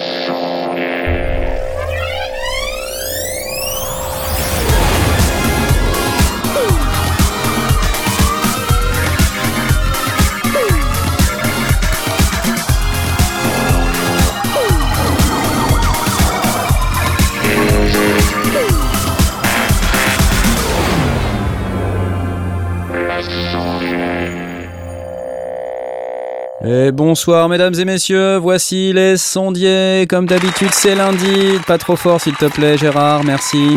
show. Bonsoir mesdames et messieurs, voici les sondiers. Comme d'habitude, c'est lundi. Pas trop fort s'il te plaît, Gérard, merci.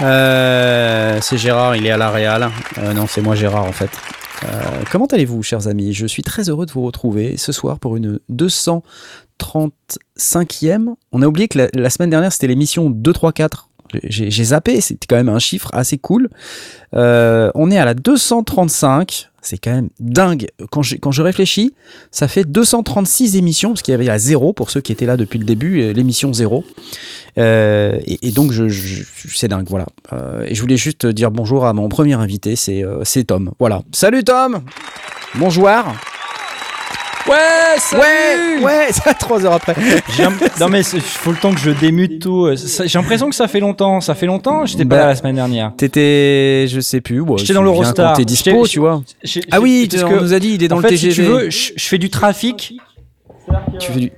Euh, c'est Gérard, il est à la Réal. Euh, non, c'est moi Gérard en fait. Euh, comment allez-vous, chers amis? Je suis très heureux de vous retrouver ce soir pour une 235e. On a oublié que la, la semaine dernière, c'était l'émission 234. J'ai zappé, c'était quand même un chiffre assez cool. Euh, on est à la 235. C'est quand même dingue. Quand je, quand je réfléchis, ça fait 236 émissions, parce qu'il y avait la zéro pour ceux qui étaient là depuis le début, euh, l'émission zéro. Euh, et, donc, je, c'est dingue, voilà. Et je voulais juste dire bonjour à mon premier invité, c'est c'est Tom. Voilà. Salut Tom Bonjour Ouais, salut Ouais, ouais, ça trois heures après. Non mais il faut le temps que je démute tout. euh, J'ai l'impression que ça fait longtemps. Ça fait longtemps. J'étais pas Bah, là la semaine dernière. T'étais, je sais plus. ouais, J'étais dans l'Eurostar. T'es dispo, tu vois. Ah oui, parce on que, nous a dit, il est dans en le fait, TGV. Si tu veux, je, je fais du trafic. Tu fais du.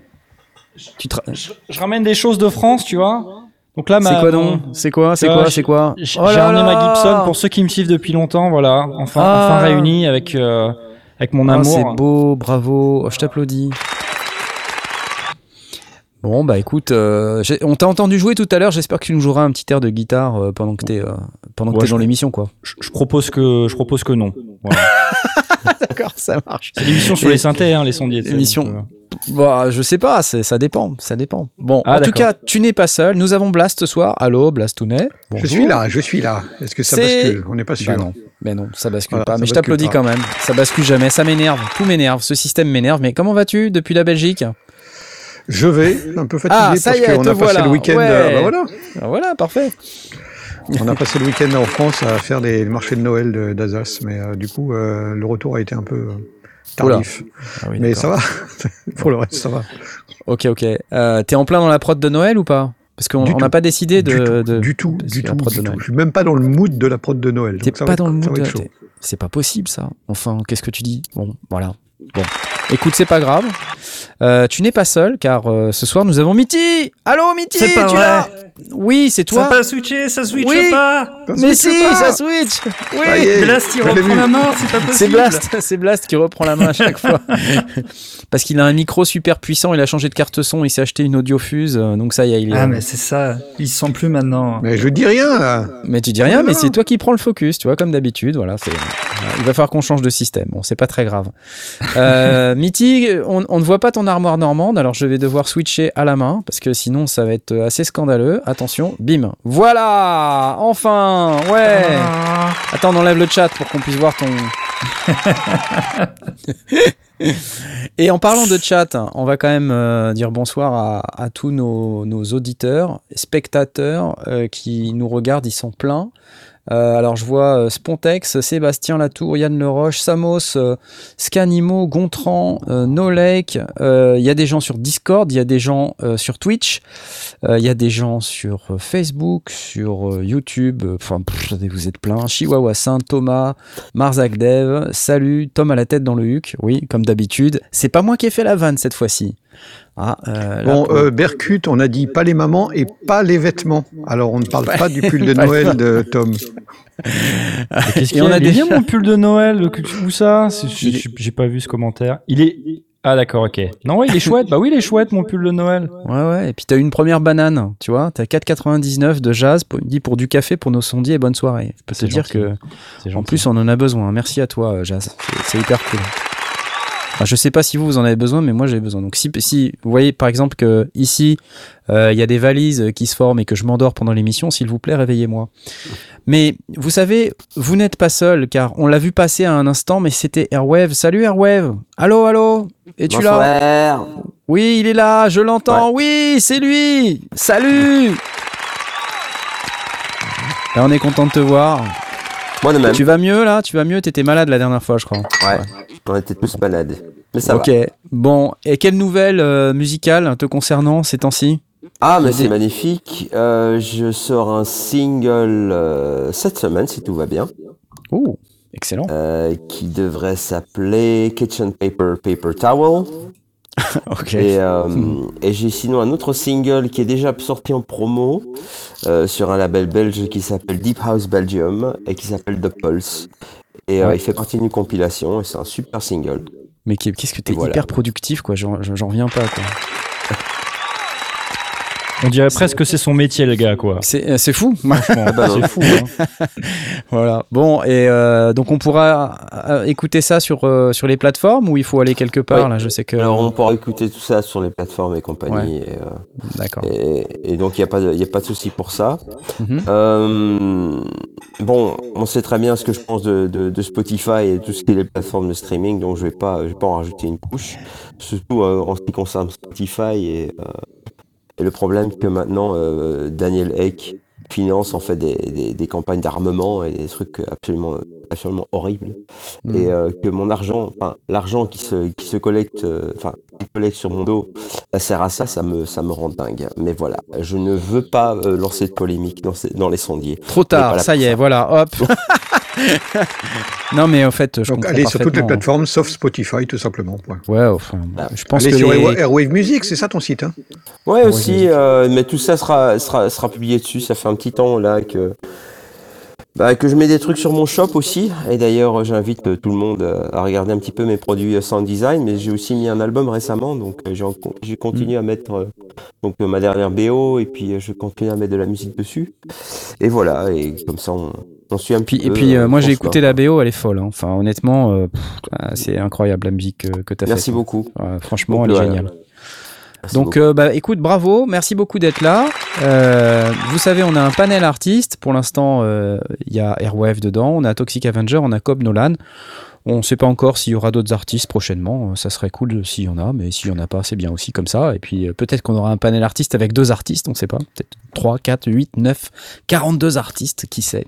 Tu tra- Je, je ramène des choses de France, tu vois. Donc là, ma, C'est quoi donc C'est quoi C'est Euh, quoi je- C'est quoi J'ai Oh ramené ma Gibson pour ceux qui me suivent depuis longtemps, voilà. Enfin, Ah. enfin réunis avec euh, avec mon Ah, amour. c'est beau, bravo, Oh, je t'applaudis. Bon, bah écoute, euh, on t'a entendu jouer tout à l'heure, j'espère que tu nous joueras un petit air de guitare euh, pendant que t'es euh, pendant que Ouais, t'es je- dans l'émission, quoi. Je, je propose que je propose que non. Voilà. D'accord, ça marche. C'est l'émission sur les synthés, hein, les sondiers. tu sais, Émission. donc, euh, Bah, je sais pas, ça dépend, ça dépend. Bon, Ah, en tout cas, tu n'es pas seul, nous avons Blast ce soir. Allô, Blastounet. Je suis là, je suis là. Est-ce que ça bascule? On n'est pas sûr. Bah non, mais non, ça bascule Voilà, pas. ça Mais je t'applaudis quand même. Ça bascule jamais, ça m'énerve, tout m'énerve. Ce système m'énerve. Mais comment vas-tu depuis la Belgique? Je vais un peu fatigué Ah, ça parce y est, qu'on a passé voilà. le week-end. Ouais. euh, bah voilà, Ah, Voilà, parfait. On a passé le week-end en France à faire les marchés de Noël de- d'Alsace, mais euh, du coup, euh, le retour a été un peu euh, tardif. Ah oui, mais ça va. Pour le reste, ça va. Ok, ok. Euh, T'es en plein dans la prod de Noël ou pas? Parce qu'on n'a pas décidé de. du tout, de- du tout, parce du tout, du de tout. Je suis même pas dans le mood de la prod de Noël. T'es pas dans le mood. de- C'est pas possible ça. Enfin, qu'est-ce que tu dis? Bon, voilà. Bon. Écoute, c'est pas grave. Euh, tu n'es pas seul car euh, ce soir nous avons Mitty. Allô Mitty C'est pas tu vrai. Oui, c'est Ça toi. pas switché, ça switche Oui. pas. Ça Mais switch si, pas. ça switch. Ça Oui. Blast, il reprend la main, c'est pas possible. C'est Blast, c'est Blast qui reprend la main à chaque fois. Parce qu'il a un micro super puissant, il a changé de carte son, il s'est acheté une audiofuse, euh, donc ça y est, il est. Ah, mais c'est ça. Il se sent plus maintenant. Mais je dis rien là. Mais tu dis rien, Non, mais c'est toi qui prends le focus, tu vois, comme d'habitude. Voilà, c'est. Il va falloir qu'on change de système. Bon, c'est pas très grave. Euh, Mitty, on, on ne voit pas ton armoire normande, alors je vais devoir switcher à la main parce que sinon ça va être assez scandaleux. Attention, bim. Voilà, enfin, ouais. Ah. Attends, on enlève le chat pour qu'on puisse voir ton. Et en parlant de chat, on va quand même euh, dire bonsoir à, à tous nos, nos auditeurs, spectateurs euh, qui nous regardent, ils sont pleins. Euh, alors je vois euh, Spontex, Sébastien Latour, Yann Leroche, Samos, euh, Scanimo, Gontran, euh, Nolek. euh, Il y a des gens sur Discord, il y a des gens sur Twitch, il y a des gens sur Facebook, sur YouTube. Enfin, vous êtes plein. Chihuahua Saint, Thomas, Marzakdev. Salut, Tom à la tête dans le huc. Oui, comme d'habitude. C'est pas moi qui ai fait la vanne cette fois-ci. Ah, euh, Bon, pour- euh, Berkut, on a dit pas les mamans et pas les vêtements. Alors on ne parle pas du pull de Noël de Tom. Qu'est-ce Et on a des- bien mon pull de Noël. Où ça? J'ai- pas vu ce commentaire. Il est. Ah d'accord, ok. Non, ouais, il est chouette. Bah oui, il est chouette mon pull de Noël. Ouais, ouais. Et puis t'as eu une première banane, tu vois. T'as 4,99 de jazz, pour, dit pour du café pour nos sondiers et bonne soirée. Je peux te dire que, en plus, on en a besoin. Merci à toi, euh, Jazz. C'est hyper cool. Enfin, je sais pas si vous, vous en avez besoin, mais moi, j'ai besoin. Donc, si, si vous voyez, par exemple, que ici, euh, il y a des valises qui se forment et que je m'endors pendant l'émission, s'il vous plaît, réveillez-moi. Mais vous savez, vous n'êtes pas seul, car on l'a vu passer à un instant, mais c'était Airwave. Salut Airwave. Allô, allô. Es-tu là? Oui, il est là, je l'entends. Oui, c'est lui. Salut. Là, on est content de te voir. Moi de même. Tu vas mieux là? Tu vas mieux? T'étais malade la dernière fois, je crois. Ouais. On était tous malades. Mais ça ok. va. Bon, et quelle nouvelle euh, musicale te concernant ces temps-ci? Ah, mais c'est magnifique. Euh, je sors un single euh, cette semaine, si tout va bien, Oh, excellent. euh, qui devrait s'appeler Kitchen Paper Paper Towel. Ok. Et, euh, et j'ai sinon un autre single qui est déjà sorti en promo euh, sur un label belge qui s'appelle Deep House Belgium et qui s'appelle The Pulse. Et euh, Ouais. il fait partie d'une compilation et c'est un super single. Mais qu'est- qu'est-ce que t'es Voilà. hyper productif, quoi. J'en j'en reviens pas, quoi. On dirait presque que c'est son métier, le gars, quoi. C'est euh, c'est fou. Franchement, bah non. c'est fou. hein. voilà. Bon, et euh, donc on pourra euh, écouter ça sur, euh, sur les plateformes ou il faut aller quelque part, Oui. là? Je sais que. Alors on pourra écouter tout ça sur les plateformes et compagnie. Et, euh, D'accord. et, et donc il n'y a, pas de- il y a pas de souci pour ça. Mhm. Euh, bon, on sait très bien ce que je pense de, de, de Spotify et tout ce qui est les plateformes de streaming, donc je vais pas, je vais pas en rajouter une couche. Surtout euh, en ce qui concerne Spotify et, euh, et le problème que maintenant euh, Daniel Ek finance en fait des, des, des campagnes d'armement et des trucs absolument absolument horribles Mhm. et euh, que mon argent, enfin l'argent qui se qui se collecte, euh, enfin qui collecte sur mon dos, ça sert à ça, ça me ça me rend dingue. Mais voilà, je ne veux pas euh, lancer de polémique dans, ces- dans les sondiers. Trop tard, ça y est, ça. voilà, hop. non, mais en fait, je Donc allez sur toutes les plateformes, sauf Spotify, tout simplement. point. Ouais, enfin, Ah. je pense Allez que sur les- Airwa- Airwave Music, c'est ça ton site hein? Ouais aussi, euh, mais tout ça sera, sera sera publié dessus. Ça fait un petit temps là que bah, que je mets des trucs sur mon shop aussi. Et d'ailleurs, j'invite euh, tout le monde euh, à regarder un petit peu mes produits euh, sound design. Mais j'ai aussi mis un album récemment, donc euh, j'ai continué à mettre euh, donc euh, ma dernière BO et puis euh, je continue à mettre de la musique dessus. Et voilà, et comme ça on, on suit un Puis, petit et puis, euh, euh, moi, j'ai écouté la BO, elle est folle. hein. Enfin, honnêtement, euh, ah, c'est incroyable la musique que tu as faite. Merci beaucoup. Ouais, franchement, elle est géniale. Merci Donc, euh, bah, écoute, bravo, merci beaucoup d'être là. Vous savez, on a un panel artiste. Pour l'instant, il y a Airwave dedans, on a Toxic Avenger, on a Cobb Nolan. On ne sait pas encore s'il y aura d'autres artistes prochainement. Ça serait cool s'il y en a, mais s'il y en a pas, c'est bien aussi comme ça. Et puis peut-être qu'on aura un panel artiste avec deux artistes, on ne sait pas. Peut-être 3, 4, 8, 9, 42 artistes, qui sait.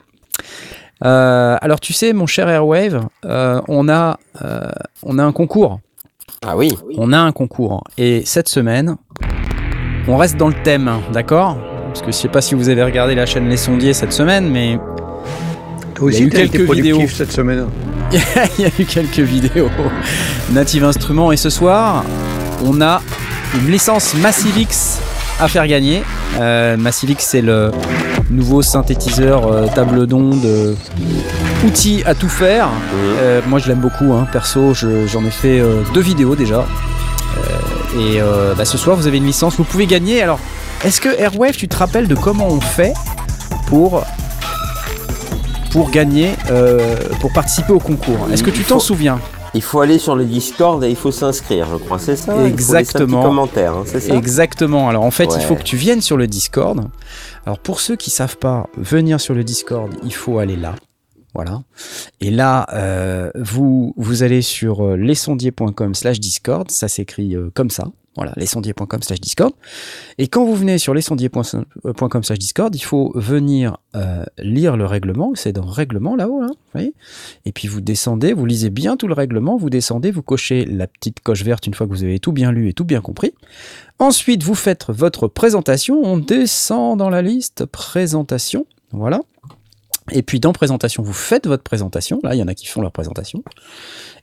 Euh, alors tu sais, mon cher Airwave, euh, on, a, euh, on a un concours ah oui. on a un concours. Et cette semaine, on reste dans le thème, d'accord? Parce que je sais pas si vous avez regardé la chaîne Les Sondiers cette semaine, mais Toi Il y a aussi, été quelques vidéos. cette semaine. il y a eu quelques vidéos Native Instruments. Et ce soir, on a une licence Massive X à faire gagner. Euh, Massive X, c'est le nouveau synthétiseur euh, table d'onde, euh, outil à tout faire. Euh, moi, je l'aime beaucoup. hein. Perso, je- j'en ai fait euh, deux vidéos déjà. Et bah, ce soir, vous avez une licence. Vous pouvez gagner. Alors, est-ce que Airwave, tu te rappelles de comment on fait pour pour gagner, euh, pour participer au concours? Est-ce que tu t'en faut- souviens? Il faut aller sur le Discord et il faut s'inscrire, je crois. C'est ça Exactement. commentaire, hein, c'est ça Exactement. Alors en fait, il faut que tu viennes sur le Discord. Alors pour ceux qui savent pas venir sur le Discord, il faut aller là. Voilà. Et là, euh, vous, vous allez sur euh, lesondiers.com slash Discord. Ça s'écrit euh, comme ça. Voilà, lesondiers.com slash Discord. Et quand vous venez sur lesondiers.com slash Discord, il faut venir euh, lire le règlement. C'est dans règlement là-haut, voyez Et puis vous descendez, vous lisez bien tout le règlement, vous descendez, vous cochez la petite coche verte une fois que vous avez tout bien lu et tout bien compris. Ensuite, vous faites votre présentation. On descend dans la liste présentation. Voilà. Et puis dans présentation, vous faites votre présentation. Là, il y en a qui font leur présentation.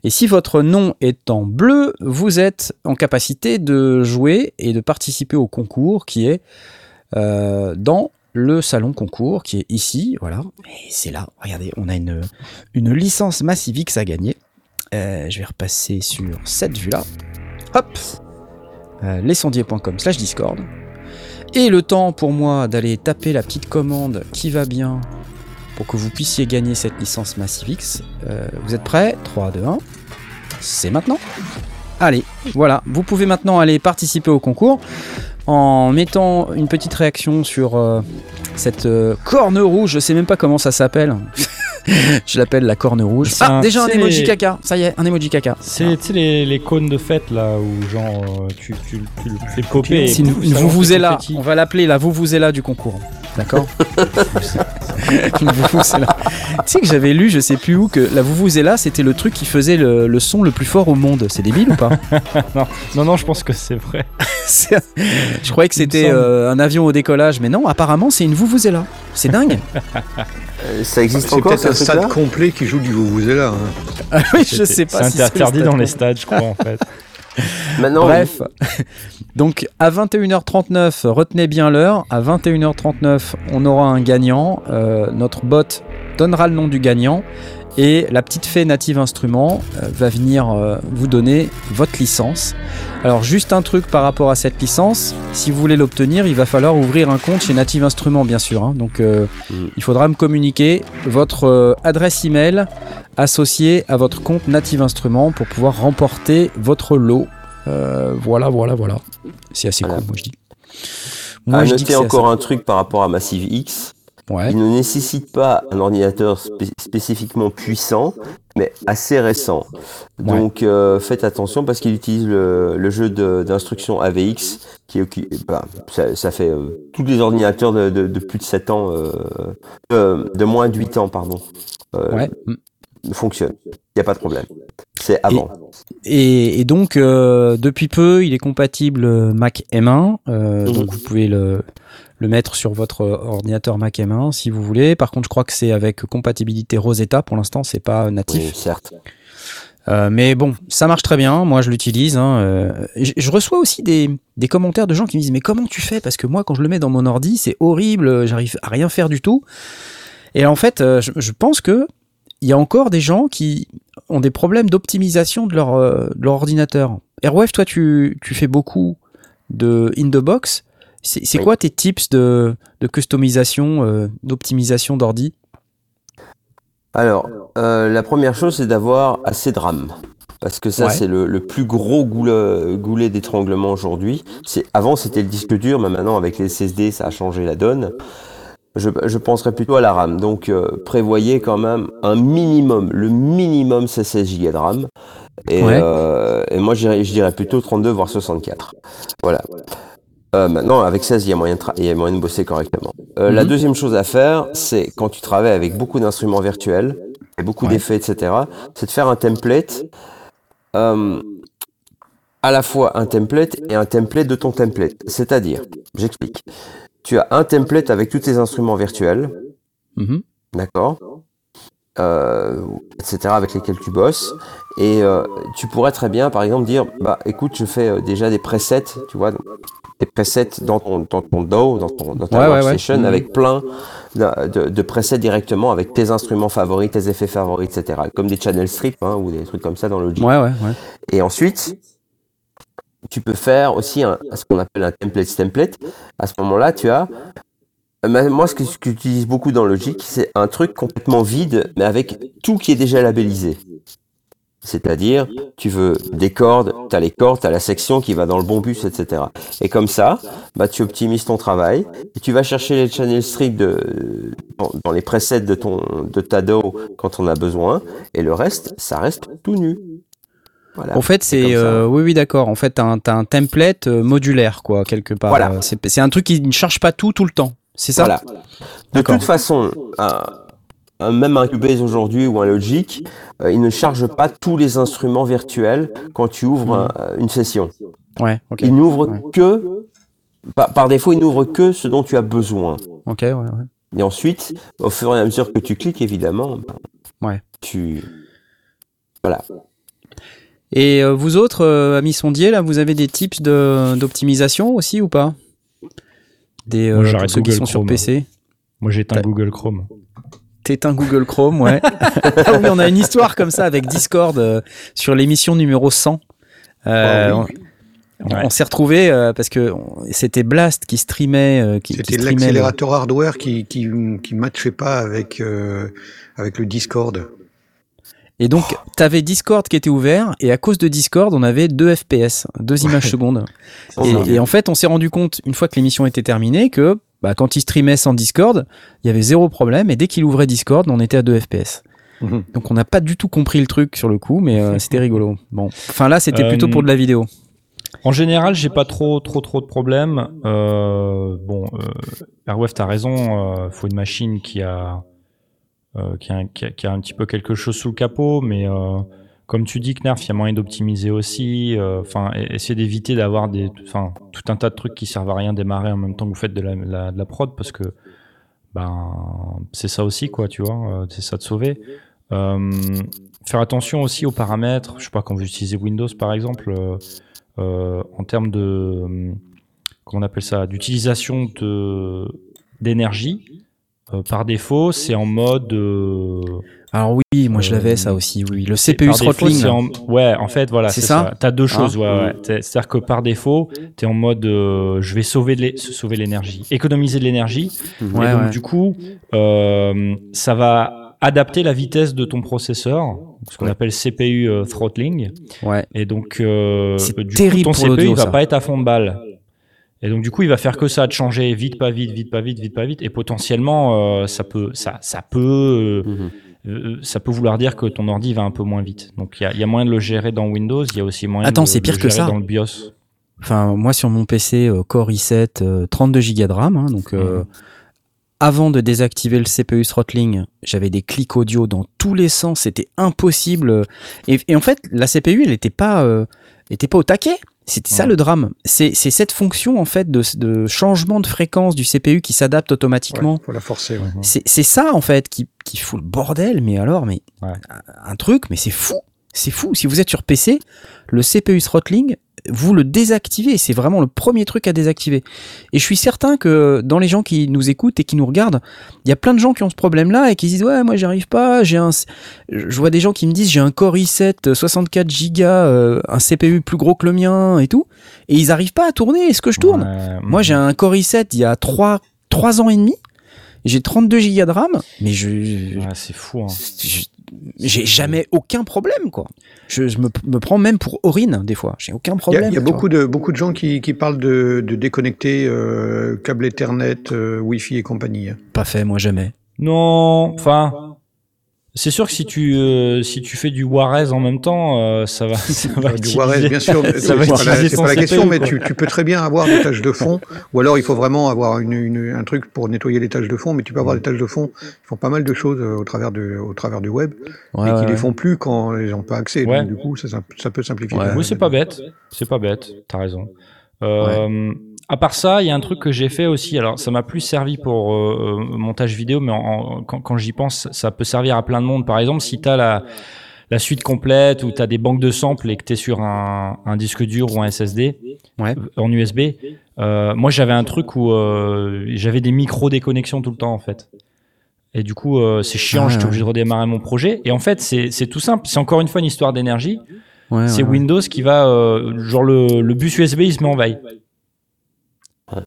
Et si votre nom est en bleu, vous êtes en capacité de jouer et de participer au concours qui est euh, dans le salon concours qui est ici. Voilà. Et c'est là. Regardez, on a une, licence Massive X à gagner. Euh, je vais repasser sur cette vue-là. Hop euh, lesondiers.com slash Discord. Et le temps pour moi d'aller taper la petite commande qui va bien pour que vous puissiez gagner cette licence Massive X. Euh, vous êtes prêts? 3, 2, 1. C'est maintenant. Allez, voilà. Vous pouvez maintenant aller participer au concours en mettant une petite réaction sur euh, cette euh, corne rouge. Je sais même pas comment ça s'appelle. Je l'appelle la corne rouge. Ah, un- déjà un emoji les- caca. Ça y est, un emoji caca. C'est les, les cônes de fête là où genre tu, tu, tu le fais lance vous vous des là. On va l'appeler la vous vous là du concours. D'accord tu sais que j'avais lu, je sais plus où, que la vuvuzela, c'était le truc qui faisait le, le son le plus fort au monde. C'est débile ou pas? Non, non, je pense que c'est vrai. C'est- Je croyais que c'était semble. euh, un avion au décollage, mais non, apparemment, c'est une vuvuzela. C'est dingue. Euh, Ça existe C'est encore peut-être ce un stade complet qui joue du Vuvuzela. Hein. Ah oui, je sais pas C'est si interdit dans les stades, je crois, en fait. Maintenant, Bref, donc à 21h39, retenez bien l'heure. À 21h39, on aura un gagnant. Euh, notre bot donnera le nom du gagnant. Et la petite fée Native Instruments euh, va venir euh, vous donner votre licence. Alors juste un truc par rapport à cette licence, si vous voulez l'obtenir, il va falloir ouvrir un compte chez Native Instruments bien sûr. hein. Donc euh, Mm. il faudra me communiquer votre adresse email associée à votre compte Native Instruments pour pouvoir remporter votre lot. Euh, voilà, voilà, voilà. C'est assez Voilà. cool, moi je dis. à Moi je noter que c'est encore un truc par rapport à Massive X. Ouais. Il ne nécessite pas un ordinateur spé- spécifiquement puissant, mais assez récent. Ouais. Donc euh, faites attention parce qu'il utilise le, le jeu de- d'instruction AVX qui est bah, ça, ça fait euh, tous les ordinateurs de, de- de plus de 7 ans, euh, euh, de moins de 8 ans, pardon, Ouais. Fonctionnent. Il n'y a pas de problème. C'est avant. Et, et donc, euh, depuis peu, il est compatible Mac M1. euh, Mhm. Donc, vous pouvez le, le mettre sur votre ordinateur Mac M1 si vous voulez. Par contre, je crois que c'est avec compatibilité Rosetta. Pour l'instant, c'est pas natif. Oui, certes. Euh, mais bon, ça marche très bien. Moi, je l'utilise. hein, je, je reçois aussi des, des commentaires de gens qui me disent Mais comment tu fais? Parce que moi, quand je le mets dans mon ordi, c'est horrible. J'arrive à rien faire du tout. Et en fait, je, je pense que il y a encore des gens qui ont des problèmes d'optimisation de leur, euh, de leur ordinateur. Airwave, toi, tu, tu fais beaucoup de in the box. C'est Oui. quoi tes tips de, de customisation, euh, d'optimisation d'ordi? Alors, euh, la première chose, c'est d'avoir assez de RAM. Parce que ça, Ouais. c'est le, le plus gros goulet, goulet d'étranglement aujourd'hui. Avant, c'était le disque dur, mais maintenant, avec les SSD, ça a changé la donne. Je, je penserais plutôt à la RAM. Donc, euh, prévoyez quand même un minimum. Le minimum, c'est 16 Go de RAM. Et, Ouais. euh, et moi, je dirais, plutôt 32, voire 64. Voilà. Euh, maintenant, avec 16, il y a moyen de, tra- il y a moyen de bosser correctement. Euh, La Mhm. deuxième chose à faire, c'est quand tu travailles avec beaucoup d'instruments virtuels et beaucoup Ouais. d'effets, etc., c'est de faire un template, à la fois un template et un template de ton template. C'est-à-dire, j'explique. Tu as un template avec tous tes instruments virtuels, Mhm. d'accord euh, etc., avec lesquels tu bosses. Et euh, tu pourrais très bien, par exemple, dire, bah écoute, je fais euh, déjà des presets, tu vois, des presets dans ton, dans ton DAW, dans, ton, dans ta Ouais, ouais, ouais. workstation, avec plein de, de, de presets directement, avec tes instruments favoris, tes effets favoris, etc. Comme des channel strips hein, ou des trucs comme ça dans Logic. Ouais, ouais, ouais. Et ensuite, tu peux faire aussi un, ce qu'on appelle un template template. À ce moment-là, tu as. euh, Moi, ce que, j'utilise beaucoup dans Logic, c'est un truc complètement vide, mais avec tout qui est déjà labellisé. C'est-à-dire, tu veux des cordes, tu as les cordes, tu as la section qui va dans le bon bus, etc. Et comme ça, bah, tu optimises ton travail tu vas chercher les channel strips de, dans, dans les presets de, ton, de ta DAW quand on a besoin. Et le reste, ça reste tout nu. Voilà. En fait, C'est euh, oui, oui, d'accord. En fait, t'as un, template euh, modulaire, quoi, quelque part. Voilà. Euh, C'est un truc qui ne charge pas tout tout le temps. C'est ça. Voilà. De toute façon, même un Cubase aujourd'hui ou un Logic, euh, il ne charge pas tous les instruments virtuels quand tu ouvres un- une session. Ouais. Il n'ouvre Ouais. que, par, par défaut, il n'ouvre que ce dont tu as besoin. Ok. Ouais. ouais. Et ensuite, au fur et à mesure que tu cliques, évidemment, Ouais. tu, voilà. Et euh, vous autres, euh, amis sondiers, là, vous avez des tips de d'optimisation aussi ou pas? Des Moi, euh, pour ceux qui Google sont sur Chrome. PC. Moi, j'éteins Google Chrome. T'éteins Google Chrome, ouais. ah oui, on a une histoire comme ça avec Discord euh, sur l'émission numéro 100. Euh, Oh on- Ouais. On s'est retrouvé parce que c'était Blast qui streamait, euh, qui, qui C'était le- l'accélérateur hardware qui qui qui matchait pas avec euh, avec le Discord. Et donc, t'avais Discord qui était ouvert, et à cause de Discord, on avait deux FPS, deux images secondes. Et, en fait, on s'est rendu compte, une fois que l'émission était terminée, que bah, quand il streamait sans Discord, il y avait zéro problème, et dès qu'il ouvrait Discord, on était à 2 FPS. Mhm. Donc on n'a pas du tout compris le truc sur le coup, mais euh, c'était rigolo. Bon, enfin là, c'était plutôt Euh, pour de la vidéo. En général, j'ai pas trop, trop, trop de problèmes. Euh, bon, euh, Airwave, t'as raison. Euh, faut une machine qui a, euh, qui, a, qui, a, qui a un petit peu quelque chose sous le capot, mais euh, comme tu dis, Knarf, il y a moyen d'optimiser aussi. euh, Enfin, e- essayer d'éviter d'avoir des, tout un tas de trucs qui servent à rien démarrer en même temps que vous faites de la, de la prod, parce que ben, c'est ça aussi, quoi, tu vois. euh, c'est ça de sauver. Euh, faire attention aussi aux paramètres. Je sais pas quand vous utilisez Windows, par exemple. euh, euh, en termes de euh, comment on appelle ça d'utilisation d'énergie euh, par défaut c'est en mode euh, Alors oui, moi je Euh, l'avais ça aussi, oui. Le CPU throttling. en- ouais en fait voilà C'est ça ça, t'as deux Hein choses ouais, ouais. C'est-à-dire que par défaut t'es en mode euh, je vais sauver de sauver l'énergie économiser de l'énergie Ouais, et donc du coup euh, ça va adapter la vitesse de ton processeur ce qu'on appelle CPU euh, throttling Ouais. et donc, euh, C'est terrible coup, ton pour CPU, il va ça. pas être à fond de balle. Et donc, du coup, il va faire que ça, de changer vite, pas vite, vite, pas vite, vite, pas vite. Et potentiellement, euh, ça peut, ça, ça peut, euh, Mhm. euh, ça peut vouloir dire que ton ordi va un peu moins vite. Donc, il y y a moyen de le gérer dans Windows. Il y a aussi moyen Attends, de, c'est pire le que gérer ça. dans le BIOS. Enfin, moi sur mon PC euh, Core i7, euh, 32 Go de RAM, hein, donc Mhm. avant de désactiver le CPU throttling, j'avais des clics audio dans tous les sens, c'était impossible. Et, et en fait, la CPU, elle n'était pas, était pas au taquet. C'était ça le drame. C'est c'est cette fonction en fait de, de changement de fréquence du CPU qui s'adapte automatiquement. Ouais, faut la forcer. ouais. C'est c'est ça en fait qui, qui fout le bordel. Mais alors, mais un truc, mais c'est fou. C'est fou. Si vous êtes sur PC, le CPU throttling, vous le désactivez. C'est vraiment le premier truc à désactiver. Et je suis certain que dans les gens qui nous écoutent et qui nous regardent, il y a plein de gens qui ont ce problème-là et qui se disent ouais moi j'y arrive pas. J'ai un, je vois des gens qui me disent j'ai un Core i7 64 Go, euh, un CPU plus gros que le mien et tout, et ils arrivent pas à tourner ce que je tourne? Ouais, Moi, j'ai un Core i7 il y a 3, 3 ans et demi. J'ai 32 Go de RAM, mais je, Ouais, c'est fou. Hein. j'ai jamais aucun problème, quoi. Je, je me, me prends même pour Aurine, des fois. J'ai aucun Il y a, problème. il y a beaucoup de, beaucoup de gens qui, qui parlent de, de déconnecter euh, câble Ethernet, euh, Wi-Fi et compagnie. hein. Pas fait, moi, jamais. Non, enfin. C'est sûr que si tu, euh, si tu fais du Juarez en même temps, euh, ça va, ça va du Juarez, bien sûr, ça va c'est pas la, pas la question, mais tu, tu peux très bien avoir des tâches de fond, ou alors il faut vraiment avoir une, une- un truc pour nettoyer les tâches de fond, mais tu peux avoir des tâches de fond qui font pas mal de choses euh, au travers, de, au travers du web, Ouais, et qui ouais, les font plus quand ils n'ont pas accès. Ouais. Donc du coup, ça, ça, peut simplifier. La- Oui, c'est pas bête. C'est pas bête. T'as raison. Euh, À part ça, il y a un truc que j'ai fait aussi. Alors, ça m'a plus servi pour euh, euh, montage vidéo, mais en- en- quand, quand j'y pense, ça peut servir à plein de monde. Par exemple, si t'as la la suite complète ou t'as des banques de samples et que t'es sur un, un disque dur ou un SSD Ouais. en USB, euh, moi j'avais un truc où euh, j'avais des micro déconnexions tout le temps en fait. Et du coup, euh, c'est chiant, Ah, j'étais obligé de redémarrer mon projet. Et en fait, c'est tout simple. C'est encore une fois une histoire d'énergie Ouais, c'est ouais. Windows qui va euh, genre le, le bus USB il se met en veille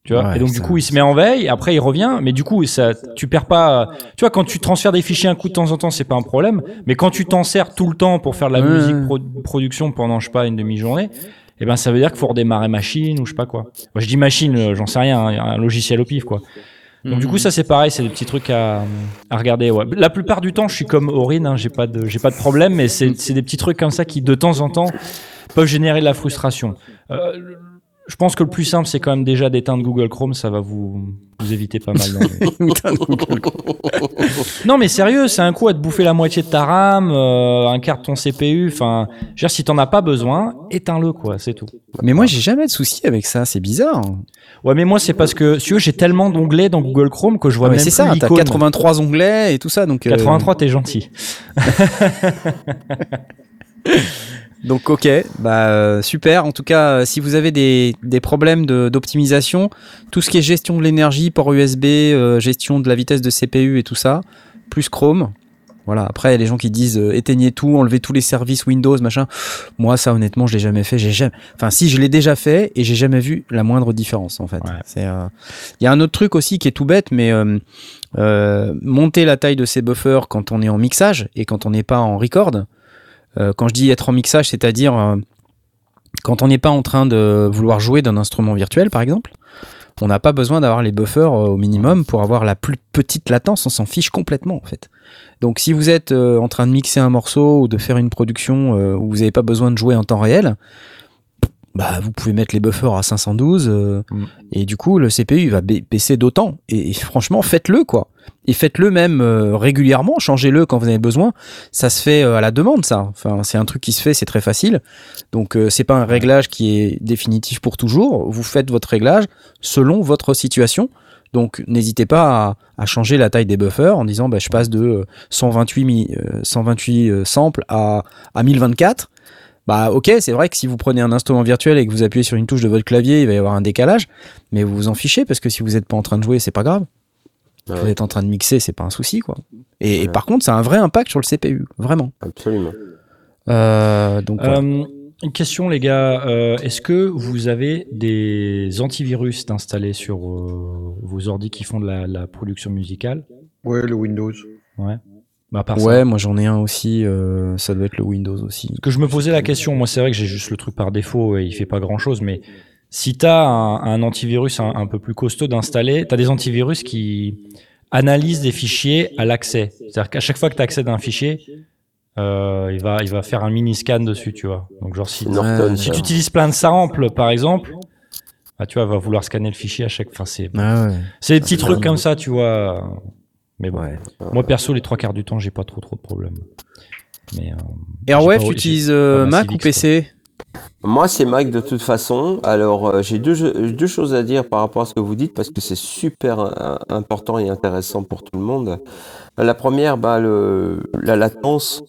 tu vois Ouais, et donc du coup il se met en veille après il revient mais du coup ça tu perds pas tu vois quand tu transfères des fichiers un coup de temps en temps c'est pas un problème mais quand tu t'en sers tout le temps pour faire de la Ouais, musique pro- production pendant je sais pas une demi-journée eh ben ça veut dire qu'il faut redémarrer machine ou je sais pas quoi. Moi, je dis machine euh, j'en sais rien hein, un logiciel au pif quoi. Donc du coup ça c'est pareil c'est des petits trucs à, à regarder ouais. la plupart du temps je suis comme Aurine hein, j'ai pas de j'ai pas de problème mais c'est des petits trucs comme ça qui de temps en temps peuvent générer de la frustration. Euh, je pense que le plus simple c'est quand même déjà d'éteindre Google Chrome ça va vous vous éviter pas mal non mais sérieux c'est un coup à te bouffer la moitié de ta RAM euh, un quart de ton CPU enfin je veux dire si t'en as pas besoin éteins-le quoi c'est tout Mais moi, j'ai jamais de soucis avec ça. C'est bizarre. ouais mais moi c'est parce que si tu veux, j'ai tellement d'onglets dans Google Chrome que je vois Ouais, mais même c'est ça. T'as l'icône. 83 onglets et tout ça. Donc, euh, 83 t'es gentil Donc ok, bah euh, super. En tout cas, euh, si vous avez des, des problèmes de- d'optimisation, tout ce qui est gestion de l'énergie, port USB, euh, gestion de la vitesse de CPU et tout ça, plus Chrome. Voilà. Après, il y a les gens qui disent euh, éteignez tout, enlevez tous les services Windows, machin. Moi, ça, honnêtement, je l'ai jamais fait. J'ai jamais. Enfin, si, je l'ai déjà fait et j'ai jamais vu la moindre différence en fait. Ouais. C'est. euh, Il y a un autre truc aussi qui est tout bête, mais euh, euh, monter la taille de ces buffers quand on est en mixage et quand on n'est pas en record. Euh, quand je dis être en mixage, c'est-à-dire euh, quand on n'est pas en train de vouloir jouer d'un instrument virtuel, par exemple, on n'a pas besoin d'avoir les buffers euh, au minimum pour avoir la plus petite latence, on s'en fiche complètement en fait. Donc si vous êtes en train de mixer un morceau ou de faire une production où vous n'avez pas besoin de jouer en temps réel, bah vous pouvez mettre les buffers à 512 euh, Mm. et du coup le CPU va ba- baisser d'autant. Et, et franchement faites-le quoi. Et faites-le même euh, régulièrement. Changez-le quand vous avez besoin. Ça se fait euh, à la demande ça. Enfin c'est un truc qui se fait c'est très facile. Donc euh, c'est pas un réglage qui est définitif pour toujours. Vous faites votre réglage selon votre situation. Donc n'hésitez pas à, à changer la taille des buffers en disant bah, je passe de euh, 128 mi- euh, 128 euh, samples à à 1024 bah ok, c'est vrai que si vous prenez un instrument virtuel et que vous appuyez sur une touche de votre clavier, il va y avoir un décalage, mais vous vous en fichez parce que si vous n'êtes pas en train de jouer, c'est pas grave. Ouais. Vous êtes en train de mixer, c'est pas un souci quoi. Et, par contre, ça a un vrai impact sur le CPU, vraiment. Absolument. Euh, donc. Euh, une question, les gars. Euh, Est-ce que vous avez des antivirus d'installer sur euh, vos ordi qui font de la, la production musicale? Ouais, le Windows. Ouais. Bah, à part ça. ouais, moi j'en ai un aussi. euh, ça doit être le Windows aussi. Parce que je me posais la question, moi c'est vrai que j'ai juste le truc par défaut et il fait pas grand chose, mais si tu as un, un antivirus un, un peu plus costaud d'installer, tu as des antivirus qui analysent des fichiers à l'accès. C'est-à-dire qu'à chaque fois que tu accèdes à un fichier, euh, il, va, il va faire un mini scan dessus, tu vois. Donc genre si, Norton, si tu utilises plein de samples par exemple, bah, tu vois, il va vouloir scanner le fichier à chaque... Enfin, c'est Ah ouais. des petits trucs comme ça, tu vois. Mais bon, ouais. moi perso, les trois quarts du temps, j'ai pas trop trop de problèmes. Mais, euh, Airwave, tu utilises euh, Mac ou quoi. PC Moi, c'est Mac de toute façon. Alors, euh, j'ai deux, choses à dire par rapport à ce que vous dites parce que c'est super euh, important et intéressant pour tout le monde. La première, bah, le, la latence.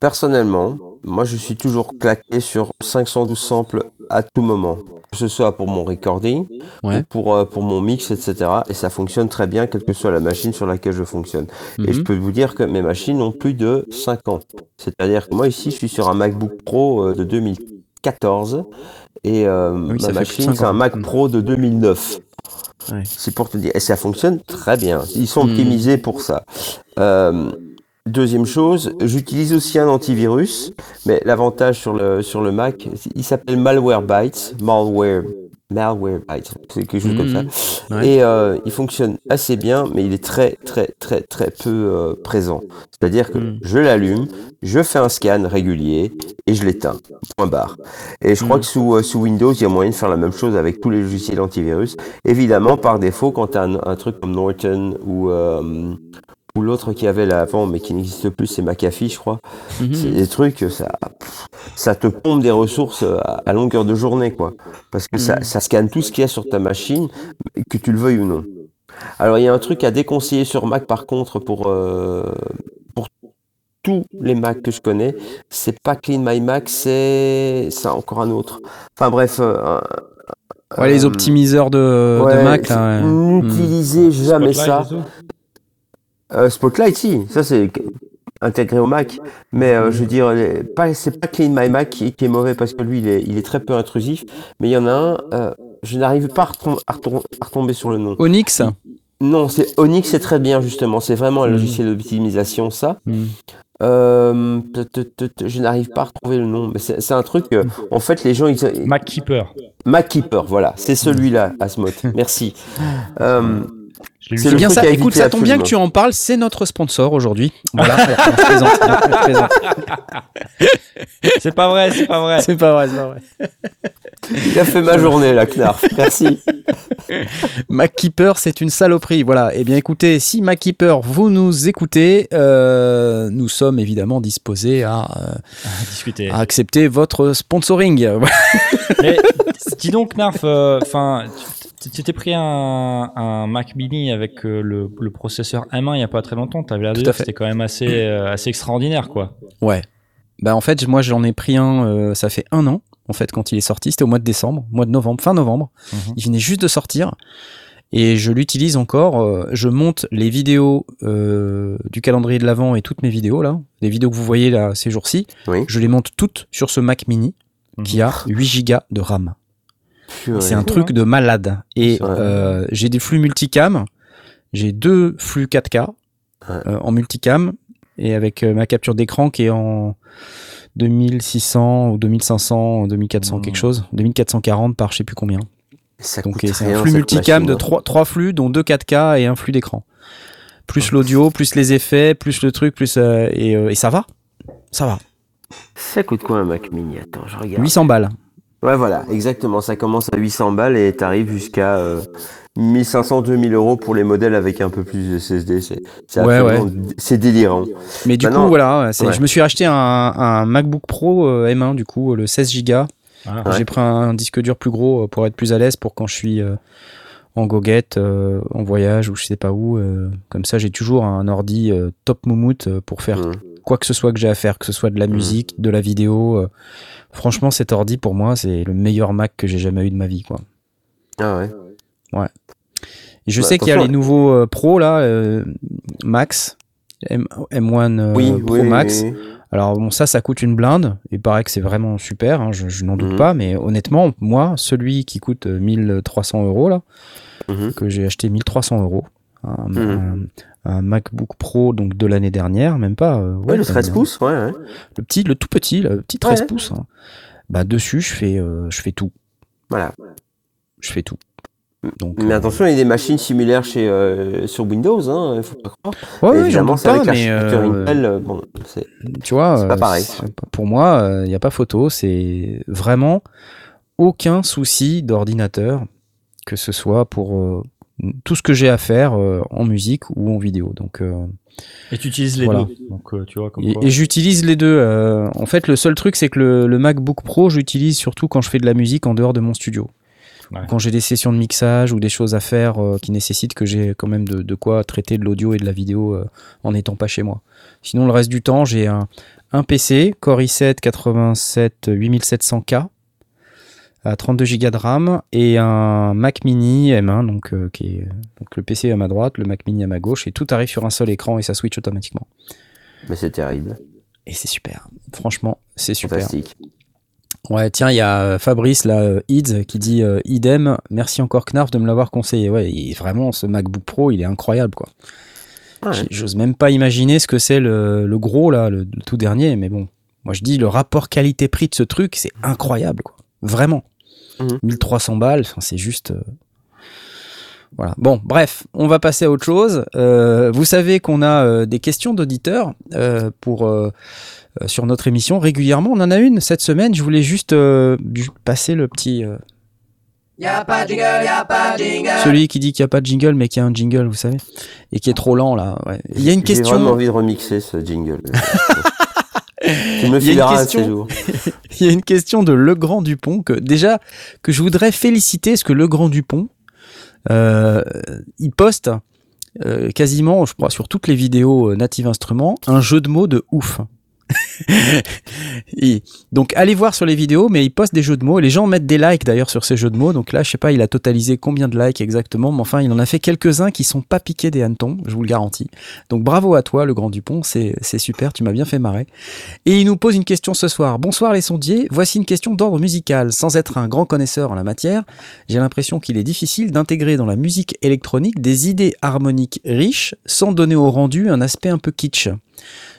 Personnellement, moi, je suis toujours claqué sur 512 samples à tout moment. Que ce soit pour mon recording, Ouais. ou pour, euh, pour mon mix, etc. Et ça fonctionne très bien, quelle que soit la machine sur laquelle je fonctionne. Et je Mhm. peux vous dire que mes machines ont plus de 5 ans. C'est-à-dire que moi ici, je suis sur un MacBook Pro euh, de 2014 et euh, Ah oui, ma machine, c'est un. Mac. Pro de 2009. Ouais. C'est pour te dire. Et ça fonctionne très bien. Ils sont Mm. optimisés pour ça. Euh, Deuxième chose, j'utilise aussi un antivirus, mais l'avantage sur le, sur le Mac, il s'appelle Malwarebytes, Malware, Malwarebytes, c'est quelque chose comme ça. Ouais. Et euh, il fonctionne assez bien, mais il est très très très très peu euh, présent. C'est-à-dire que Mm. je l'allume, je fais un scan régulier et je l'éteins. Point barre. Et je crois Mm. que sous, euh, sous Windows, il y a moyen de faire la même chose avec tous les logiciels antivirus. Évidemment, par défaut, quand tu as un, un truc comme Norton ou ou l'autre qui avait là avant, mais qui n'existe plus, c'est McAfee, je crois. Mhm. C'est des trucs, ça, ça te pompe des ressources à, à longueur de journée, quoi. Parce que ça, Mhm. ça scanne tout ce qu'il y a sur ta machine, que tu le veuilles ou non. Alors, il y a un truc à déconseiller sur Mac, par contre, pour, euh, pour tous les Macs que je connais, c'est pas Clean My Mac, c'est c'est encore un autre. Enfin bref. euh, un- Ouais, les euh, optimiseurs de, Mac ouais. N'utilisez jamais Spotlight ça. Euh, Spotlight, si, ça c'est intégré au Mac, mais euh, je veux dire, pas, c'est pas Clean My Mac qui, qui est mauvais parce que lui, il est, il est très peu intrusif, mais il y en a un, euh, je n'arrive pas à, retom- à retom- à retomber sur le nom. Onyx. Non, c'est Onyx, c'est très bien justement, c'est vraiment un Mhm. logiciel d'optimisation, ça. Euh, te- je n'arrive pas à retrouver le nom, mais c'est un truc, euh, en fait, les gens, ils, MacKeeper. MacKeeper, voilà, c'est celui-là, Asmod, merci. Euh, C'est bien ça. à Écoute, ça tombe bien que tu en parles. C'est notre sponsor aujourd'hui. Voilà. C'est pas vrai, c'est pas vrai. C'est pas vrai, c'est pas vrai. il a fait ma journée, là, Knarf, merci. MacKeeper, c'est une saloperie. Voilà. Eh bien, écoutez, si MacKeeper, vous nous écoutez, euh, nous sommes évidemment disposés à, euh, Discuter. à accepter votre sponsoring. Mais dis donc, Narf, enfin, tu t'es pris un, un Mac Mini avec euh, le, le processeur M1 il y a pas très longtemps. T'avais l'air de Tout dire à que fait. c'était quand même assez, euh, assez extraordinaire, quoi. Ouais. Bah en fait, moi j'en ai pris un, euh, ça fait un an en fait quand il est sorti. C'était au mois de décembre, mois de novembre, fin novembre. Mhm. Il venait juste de sortir et je l'utilise encore. euh, je monte les vidéos euh, du calendrier de l'avant et toutes mes vidéos là, les vidéos que vous voyez là ces jours-ci. Oui. Je les monte toutes sur ce Mac Mini qui a 8 Go de RAM. C'est un truc hein. de malade. Et euh, j'ai des flux multicam. J'ai deux flux 4K Ouais. euh, en multicam et avec euh, ma capture d'écran qui est en 2600 ou 2500 ou 2400 Mmh. quelque chose, 2440 par je sais plus combien. Ça Donc c'est un flux multicam de machine. trois, trois flux dont deux 4K et un flux d'écran. Plus l'audio, plus les effets, plus le truc, plus euh, et, euh, et ça va. Ça va. Ça coûte quoi un Mac Mini? Attends, je regarde. 800 balles. Ouais, voilà, exactement. Ça commence à 800 balles et t'arrives jusqu'à euh, 1500, 2000 euros pour les modèles avec un peu plus de SSD. C'est c'est Ouais, absolument- c'est délirant. Mais du Maintenant- coup, voilà, c'est- Ouais. je me suis acheté un, un MacBook Pro euh, M1, du coup, le 16 Go. Ah, Ouais. J'ai pris un disque dur plus gros euh, pour être plus à l'aise pour quand je suis euh, en goguette, euh, en voyage ou je sais pas où. euh, comme ça, j'ai toujours un ordi euh, top moumoute euh, pour faire Mhm. quoi que ce soit que j'ai à faire, que ce soit de la Mhm. musique, de la vidéo. Euh. franchement, cet ordi, pour moi, c'est le meilleur Mac que j'ai jamais eu de ma vie. Quoi. Ah ouais. Et je Bah, sais qu'il y a les nouveaux euh, Pro, là, euh, Max, M, M1 euh, oui, Pro oui, Max. oui. Alors bon, ça, ça coûte une blinde. Il paraît que c'est vraiment super, hein, je, je n'en doute Mhm. pas. Mais honnêtement, moi, celui qui coûte euh, 1300 euros, là, Mhm. que j'ai acheté 1300 euros, un, Mhm. un- un MacBook Pro donc de l'année dernière, même pas. euh, Ouais, le comme, 13 euh, pouces, ouais, ouais. Le petit, le tout petit, le petit 13 Ouais. pouces. hein. Bah dessus, je fais, euh, je fais tout. Voilà. Je fais tout. Donc, Mais euh, attention, il y a des machines similaires chez, euh, sur Windows, hein, faut pas croire. ouais, ouais, j'en pas, avec mais euh, Intel, bon, tu vois, c'est pas pareil. pour moi, il n'y a pas photo. C'est vraiment aucun souci d'ordinateur, que ce soit pour tout ce que j'ai à faire euh, en musique ou en vidéo. Donc, euh, Et tu utilises les Voilà. deux. Donc, euh, tu vois, comme et, et j'utilise les deux. en fait, le seul truc, c'est que le, le MacBook Pro, j'utilise surtout quand je fais de la musique en dehors de mon studio. Ouais. Quand j'ai des sessions de mixage ou des choses à faire qui nécessitent que j'ai quand même de, de quoi traiter de l'audio et de la vidéo en n'étant pas chez moi. Sinon, le reste du temps, j'ai un, un PC Core i7 87 8700K à 32 Go de RAM et un Mac Mini M1, donc, euh, qui est, donc le PC à ma droite, le Mac Mini à ma gauche, et tout arrive sur un seul écran et ça switch automatiquement. Mais c'est terrible. Et c'est super. Franchement, c'est super. Fantastique. Ouais, tiens, il y a euh, Fabrice, là, euh, Ids, qui dit euh, idem, merci encore Knarf de me l'avoir conseillé. Ouais, il- vraiment, ce MacBook Pro, il est incroyable, quoi. Ouais. J'ose même pas imaginer ce que c'est le, le gros, là, le, le tout dernier, mais bon. Moi, je dis, le rapport qualité-prix de ce truc, c'est incroyable, quoi. Vraiment. Mhm. 1300 balles, enfin, c'est juste. euh, Voilà. Bon, bref, on va passer à autre chose. Euh, vous savez qu'on a euh, des questions d'auditeurs euh, pour euh, euh, sur notre émission régulièrement. On en a une cette semaine. Je voulais juste euh, ju- passer le petit. euh, Celui qui dit qu'il n'y a pas de jingle, mais qu'il y a un jingle, vous savez, et qui est trop lent là. ouais. Il y a une J'ai vraiment question. envie de remixer ce jingle. tu me Il y a une question. Il y a une question de Legrand Dupont que déjà que je voudrais féliciter parce que Legrand Dupont, euh, il poste euh, quasiment, je crois, sur toutes les vidéos euh, Native Instruments, un jeu de mots de ouf. Donc allez voir sur les vidéos, mais il poste des jeux de mots. Les gens mettent des likes d'ailleurs sur ces jeux de mots. Donc là, je sais pas, il a totalisé combien de likes exactement, mais enfin, il en a fait quelques-uns qui sont pas piqués des hannetons, je vous le garantis. Donc bravo à toi, le Grand Dupont, c'est c'est super, tu m'as bien fait marrer. Et il nous pose une question ce soir. Bonsoir les sondiers, voici une question d'ordre musical. Sans être un grand connaisseur en la matière, j'ai l'impression qu'il est difficile d'intégrer dans la musique électronique des idées harmoniques riches sans donner au rendu un aspect un peu kitsch.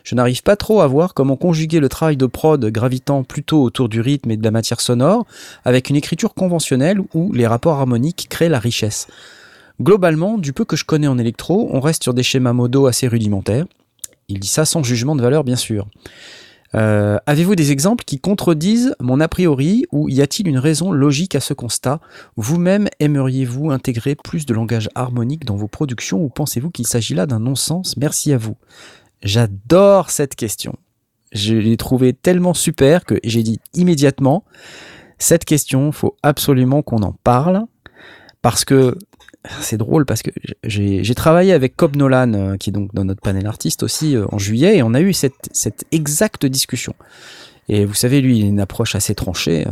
Je n'arrive pas trop à voir comment conjuguer le travail de prod gravitant plutôt autour du rythme et de la matière sonore avec une écriture conventionnelle où les rapports harmoniques créent la richesse. Globalement, du peu que je connais en électro, on reste sur des schémas modaux assez rudimentaires. Il dit ça sans jugement de valeur, bien sûr. Euh, Avez-vous des exemples qui contredisent mon a priori ou y a-t-il une raison logique à ce constat? Vous-même aimeriez-vous intégrer plus de langage harmonique dans vos productions ou pensez-vous qu'il s'agit là d'un non-sens? Merci à vous. J'adore cette question. Je l'ai trouvée tellement super que j'ai dit immédiatement cette question, faut absolument qu'on en parle parce que c'est drôle parce que j'ai travaillé avec Cobb Nolan, euh, qui est donc dans notre panel artiste aussi, euh, en juillet, et on a eu cette, exacte discussion. Et vous savez, lui, il a une approche assez tranchée, euh,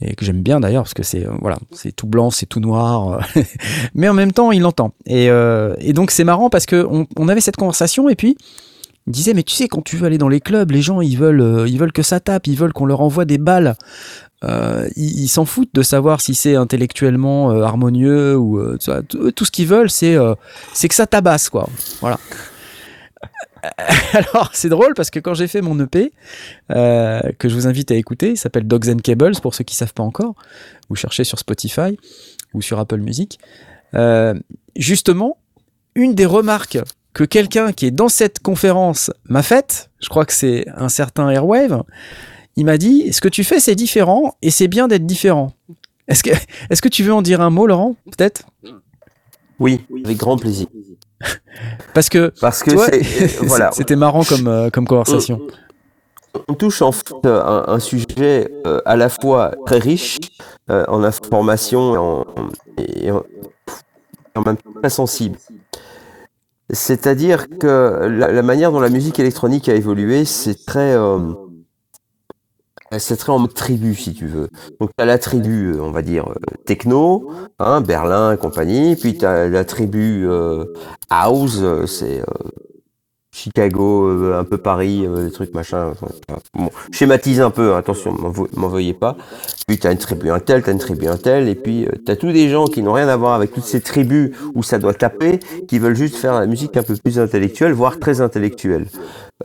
et que j'aime bien d'ailleurs, parce que c'est voilà, tout blanc, c'est tout noir, mais en même temps, il l'entend. Et, et donc, c'est marrant parce que on, on avait cette conversation, et puis il disait, mais tu sais, quand tu veux aller dans les clubs, les gens, ils veulent, euh, ils veulent que ça tape, ils veulent qu'on leur envoie des balles. Euh, ils s'en foutent de savoir si c'est intellectuellement euh, harmonieux ou tout, ce qu'ils veulent, c'est c'est que ça tabasse. Voilà. Alors, c'est drôle parce que quand j'ai fait mon EP, que je vous invite à écouter, il s'appelle Dogs and Cables pour ceux qui savent pas encore, vous cherchez sur Spotify ou sur Apple Music. Justement, une des remarques que quelqu'un qui est dans cette conférence m'a faite, je crois que c'est un certain Airwave, il m'a dit ce que tu fais c'est différent et c'est bien d'être différent. Est-ce que, est-ce que tu veux en dire un mot, Laurent Peut-être? Oui, avec grand plaisir. Parce que, Parce que euh, voilà. c'était marrant comme, euh, comme conversation. On touche en fait euh, un, un sujet euh, à la fois très riche euh, en information et en, et en, en même temps très sensible. C'est-à-dire que la, manière dont la musique électronique a évolué, c'est très, euh, c'est très en tribu, si tu veux. Donc, tu as la tribu, euh, on va dire, euh, techno, hein, Berlin et compagnie, puis tu as la tribu euh, house, euh, c'est Chicago, euh, un peu Paris, euh, des trucs machin. Bon, schématise un peu, hein, attention, m'en veuillez pas. Puis t'as une tribu un tel, t'as une tribu un tel, et puis euh, t'as tous des gens qui n'ont rien à voir avec toutes ces tribus où ça doit taper, qui veulent juste faire la musique un peu plus intellectuelle, voire très intellectuelle.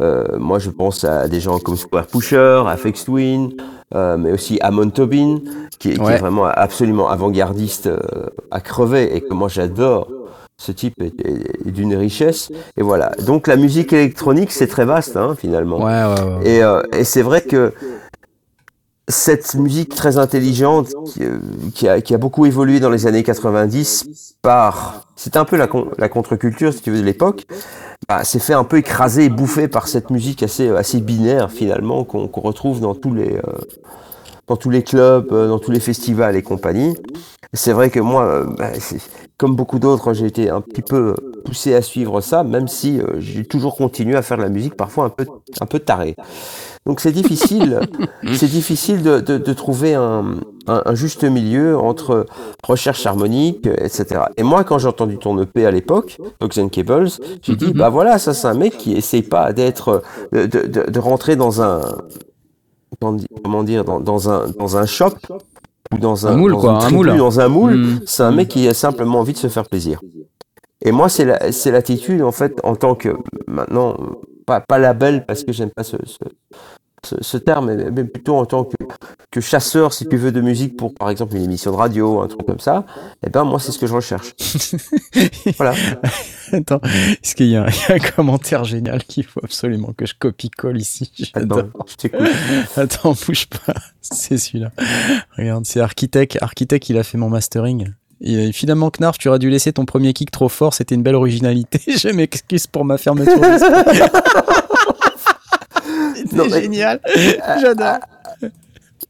Euh, moi, je pense à des gens comme Square Pusher, Afex Twin, euh, mais aussi Amon Tobin, qui, est- qui Ouais. est vraiment absolument avant-gardiste euh, à crever, et que moi j'adore. Ce type est, est- est d'une richesse. Et voilà. Donc la musique électronique, c'est très vaste, hein, finalement. Ouais, ouais, ouais. Et, euh, et c'est vrai que cette musique très intelligente qui, euh, qui a, qui a beaucoup évolué dans les années 90 par... C'était un peu la, con- la contre-culture, si tu veux, de l'époque. Bah, s'est fait un peu écraser et bouffer par cette musique assez, assez binaire, finalement, qu'on retrouve dans tous les... euh, dans tous les clubs, dans tous les festivals et compagnie. C'est vrai que moi, bah, c'est- comme beaucoup d'autres, j'ai été un petit peu poussé à suivre ça, même si euh, j'ai toujours continué à faire de la musique, parfois un peu, un peu taré. Donc c'est difficile, c'est difficile de, de, de trouver un, un, un juste milieu entre recherche harmonique, etc. Et moi, quand j'ai entendu ton EP à l'époque, and Cables, j'ai dit, bah voilà, ça c'est un mec qui essaye pas d'être, de, de, de- de rentrer dans un, comment dire, dans, dans un, dans un shop ou dans un, Un moule, dans quoi, une un tribu, moule. dans un moule. Mm. C'est un mec qui a simplement envie de se faire plaisir. Et moi, c'est la- c'est l'attitude, en fait, en tant que, maintenant, pas, pas label, parce que j'aime pas ce, ce, ce, ce terme, mais, plutôt en tant que, que chasseur, si tu veux, de musique pour, par exemple, une émission de radio, un truc comme ça, eh ben, moi, c'est ce que je recherche. voilà. Attends, est-ce qu'il y, a un- il y a un commentaire génial qu'il faut absolument que je copie-colle ici? Attends, je t'écoute. Attends, bouge pas. C'est celui-là. Regarde, c'est Architect. Architect, il a fait mon mastering. Il a, finalement, Knarf, tu aurais dû laisser ton premier kick trop fort. C'était une belle originalité. Je m'excuse pour ma fermeture C'est mais- génial. J'adore.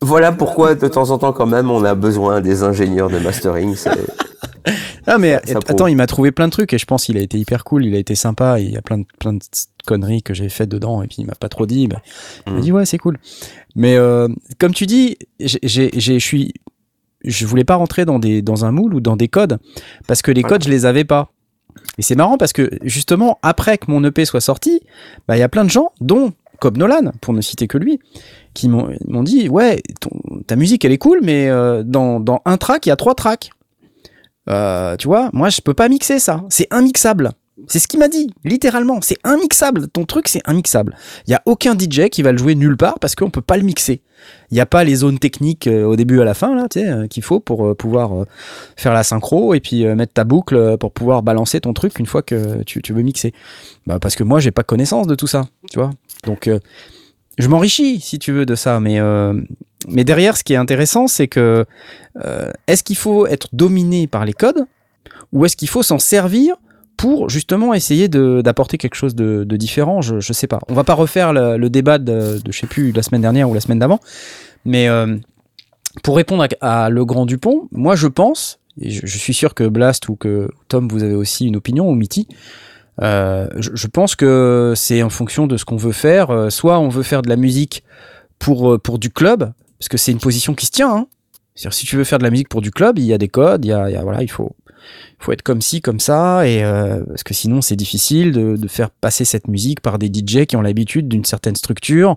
Voilà pourquoi, de temps en temps, quand même, on a besoin des ingénieurs de mastering. c'est- Ah, mais ça attends, il m'a trouvé plein de trucs et je pense qu'il a été hyper cool. Il a été sympa. Il y a plein de, plein de conneries que j'ai faites dedans et puis il m'a pas trop dit. bah, Il m'a Mm. dit ouais, c'est cool. Mais euh, comme tu dis, j'ai, j'ai, j'ai- je suis, je voulais pas rentrer dans des, dans un moule ou dans des codes parce que les Voilà. codes, je les avais pas. Et c'est marrant parce que justement, après que mon EP soit sorti, bah, il y a plein de gens, dont Nolan, pour ne citer que lui, qui m'ont, m'ont dit ouais, ton- ta musique elle est cool, mais euh, dans, dans un track, il y a trois tracks. Euh, tu vois, moi je peux pas mixer ça. C'est immixable. C'est ce qu'il m'a dit, littéralement. C'est immixable. Ton truc, c'est immixable. Il y a aucun DJ qui va le jouer nulle part parce qu'on peut pas le mixer. Il n'y a pas les zones techniques euh, au début à la fin là, euh, qu'il faut pour euh, pouvoir faire la synchro et puis mettre ta boucle pour pouvoir balancer ton truc une fois que tu, veux mixer. Bah parce que moi j'ai pas connaissance de tout ça, tu vois. Donc je m'enrichis si tu veux de ça, mais mais derrière ce qui est intéressant c'est que est-ce qu'il faut être dominé par les codes ou est-ce qu'il faut s'en servir pour justement essayer d'apporter quelque chose de, de différent je, je sais pas. On va pas refaire le, le débat de, je sais plus la semaine dernière ou la semaine d'avant, mais euh, pour répondre à, à Le Grand Dupont, moi je pense, et je, suis sûr que Blast ou que Tom vous avez aussi une opinion ou Mitty, euh, je, pense que c'est en fonction de ce qu'on veut faire. Euh, soit on veut faire de la musique pour, pour du club, parce que c'est une position qui se tient. Hein. Si tu veux faire de la musique pour du club, il y a des codes, il y a, il y a- voilà, il faut, faut être comme ci, comme ça, et euh, parce que sinon c'est difficile de, de faire passer cette musique par des DJ qui ont l'habitude d'une certaine structure,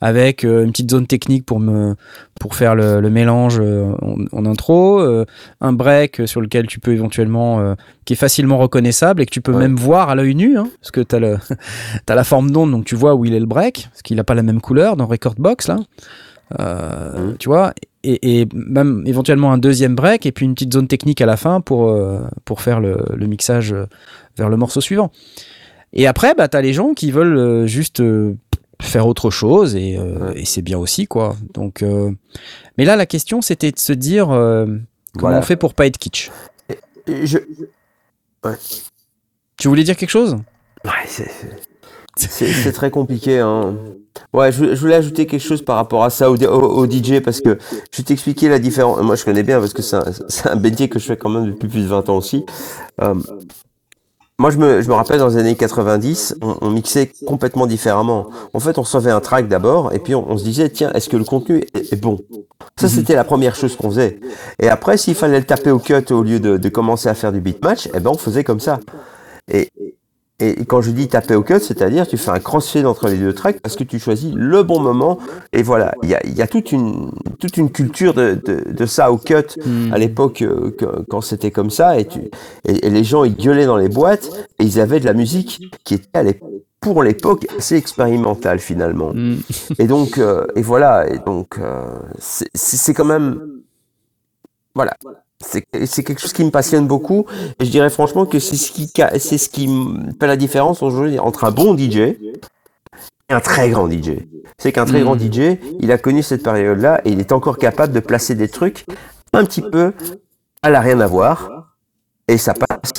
avec euh, une petite zone technique pour me, pour faire le, le mélange euh, en, en intro, euh, un break sur lequel tu peux éventuellement, qui est facilement reconnaissable et que tu peux Ouais. même voir à l'œil nu, hein, parce que t'as le, t'as la forme d'onde, donc tu vois où il est le break, parce qu'il n'a pas la même couleur dans Record Box là. Euh, Mhm. Tu vois, et, et même éventuellement un deuxième break et puis une petite zone technique à la fin pour, euh, pour faire le, le mixage vers le morceau suivant. Et après, bah, t'as les gens qui veulent euh, juste faire autre chose et, euh, Ouais. et c'est bien aussi quoi. Donc, euh, mais là la question c'était de se dire euh, comment Voilà. on fait pour pas être kitsch. Je- Tu voulais dire quelque chose? Ouais, c'est- très compliqué. Hein. Ouais, je, je voulais ajouter quelque chose par rapport à ça au, au- au DJ parce que je vais t'expliquer la différence. Moi, je connais bien parce que c'est un, un métier que je fais quand même depuis plus de 20 ans aussi. Euh, moi, je me, je me rappelle dans les années 90, on, on mixait complètement différemment. En fait, on recevait un track d'abord et puis on, on se disait, tiens, est-ce que le contenu est, est bon? Ça, c'était la première chose qu'on faisait. Et après, s'il fallait le taper au cut au lieu de, de commencer à faire du beat match, eh ben, on faisait comme ça. Et, et quand je dis taper au cut, c'est-à-dire tu fais un crossfade entre les deux tracks parce que tu choisis le bon moment. Et voilà, il y a, y a toute, une, toute une culture de, de, de ça au cut Hmm. à l'époque euh, quand c'était comme ça. Et, tu, et, et les gens, ils gueulaient dans les boîtes et ils avaient de la musique qui était à l'époque pour l'époque assez expérimentale finalement. Hmm. Et donc, euh, et voilà, et donc, euh, c'est quand même, voilà, c'est quelque chose qui me passionne beaucoup. Et je dirais franchement que c'est ce qui, ca- c'est ce qui me fait la différence aujourd'hui entre un bon DJ et un très grand DJ. C'est qu'un très Mm. grand DJ, il a connu cette période-là et il est encore capable de placer des trucs un petit peu à la rien à voir. Et ça passe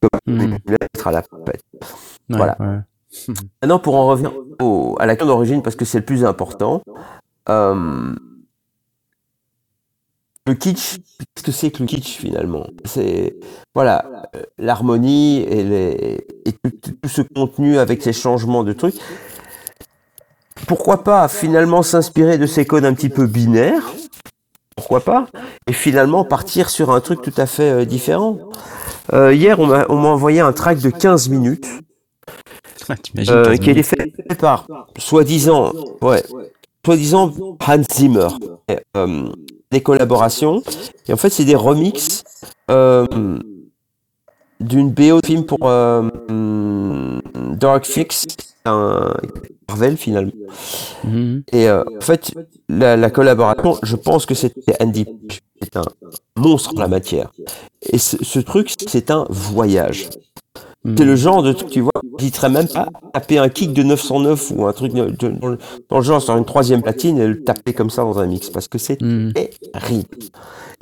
comme Mm. une lettre à la. Ouais, Voilà. ouais. Maintenant, pour en revenir au- à la question d'origine, parce que c'est le plus important, euh, le kitsch, qu'est-ce que c'est que le kitsch finalement? C'est voilà euh, l'harmonie et, les, et tout, ce contenu avec ces changements de trucs. Pourquoi pas finalement s'inspirer de ces codes un petit peu binaires? Pourquoi pas? Et finalement partir sur un truc tout à fait euh, différent. Euh, hier, on m'a envoyé un track de 15 minutes euh, 15 qui est fait par soi-disant, ouais, soi-disant Hans Zimmer. Et, des collaborations. Et en fait, c'est des remixes euh, d'une BO de film pour euh, hum, Dark Fix, un Marvel finalement. Mhm. Et euh, en fait, la, la collaboration, je pense que c'était Andy, c'est un monstre en la matière. Et ce, ce truc, c'est un voyage. Mhm. C'est le genre de truc, tu vois, j'hésiterais même pas à taper un kick de 909 ou un truc de- de- dans, le, dans le genre sur une troisième platine et le taper comme ça dans un mix parce que c'est Mhm. terrible.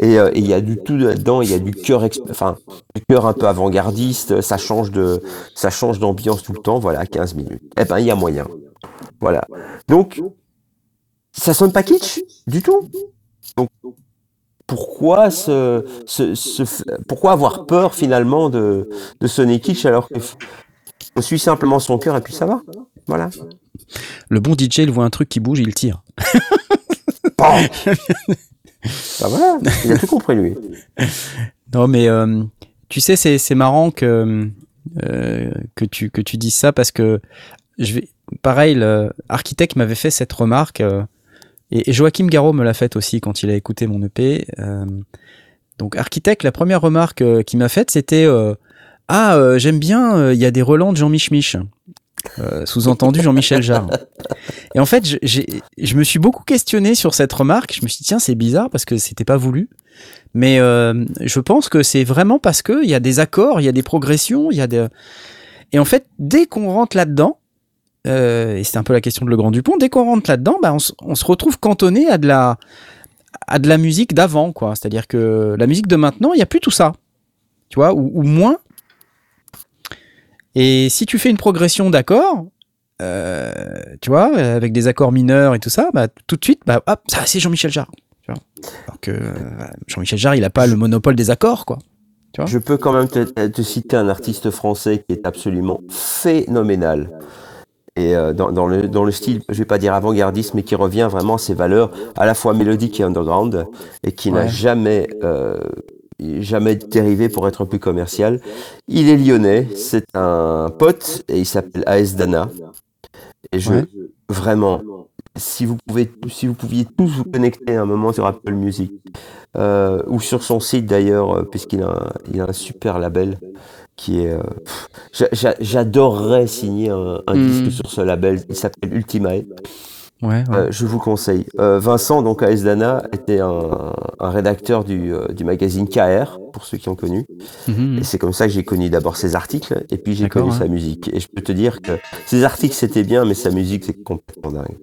Et euh, et il y a du tout là-dedans, il y a du cœur, enfin, du cœur un peu avant-gardiste, ça change de, ça change d'ambiance tout le temps, voilà, 15 minutes. Eh ben, il y a moyen. Voilà. Donc, ça sonne pas kitsch du tout. Donc, pourquoi f- pourquoi avoir peur finalement de, de kitsch alors que f- on suit simplement son cœur et puis ça va. Voilà. Le bon DJ, il voit un truc qui bouge, il tire. Bah voilà, il a tout compris lui. Non, mais euh, tu sais, c'est c'est marrant que euh, que tu que tu dises ça parce que je vais pareil, l'architecte m'avait fait cette remarque euh, et, et Joachim Garraud me l'a faite aussi quand il a écouté mon EP. euh, donc architecte, la première remarque euh, qu'il m'a faite, c'était euh, ah euh, j'aime bien, il y a des relents de Jean Mich Mich. Euh, Sous-entendu Jean-Michel Jarre. Et en fait, je, me suis beaucoup questionné sur cette remarque. Je me suis dit tiens c'est bizarre parce que c'était pas voulu. Mais je pense que c'est vraiment parce que il y a des accords, il y a des progressions, il y a des et en fait dès qu'on rentre là-dedans, euh, et c'est un peu la question de Le Grand Dupont, dès qu'on rentre là-dedans, bah, on, se- retrouve cantonné à de la à de la musique d'avant quoi. C'est-à-dire que la musique de maintenant, il y a plus tout ça, tu vois, ou, moins. Et si tu fais une progression d'accords, euh, tu vois, avec des accords mineurs et tout ça, bah, tout de suite, bah, hop, ça c'est Jean-Michel Jarre. Alors que euh, Jean-Michel Jarre, il a pas le monopole des accords, quoi. Je peux quand même te citer un artiste français qui est absolument phénoménal. Et euh, dans, dans le, dans le style, je vais pas dire avant-gardiste, mais qui revient vraiment à ses valeurs, à la fois mélodique et underground, et qui n'a jamais, euh, jamais dérivé pour être plus commercial. Il est lyonnais, c'est un pote, et il s'appelle AS Dana. Et je, Ouais. vraiment, si vous pouvez, si vous pouviez tous vous connecter un moment sur Apple Music, euh, ou sur son site d'ailleurs, puisqu'il a, un- il a un super label qui est. euh, J'adorerais signer un, un Mhm. disque sur ce label. Il s'appelle. Ouais, ouais. Euh, je vous conseille. Euh, Vincent, donc à Esdana, était un, un rédacteur du, euh, du magazine KR, pour ceux qui ont connu. Mhm. Et c'est comme ça que j'ai connu d'abord ses articles, et puis j'ai connu sa musique. Et je peux te dire que ses articles c'était bien, mais sa musique c'est complètement dingue.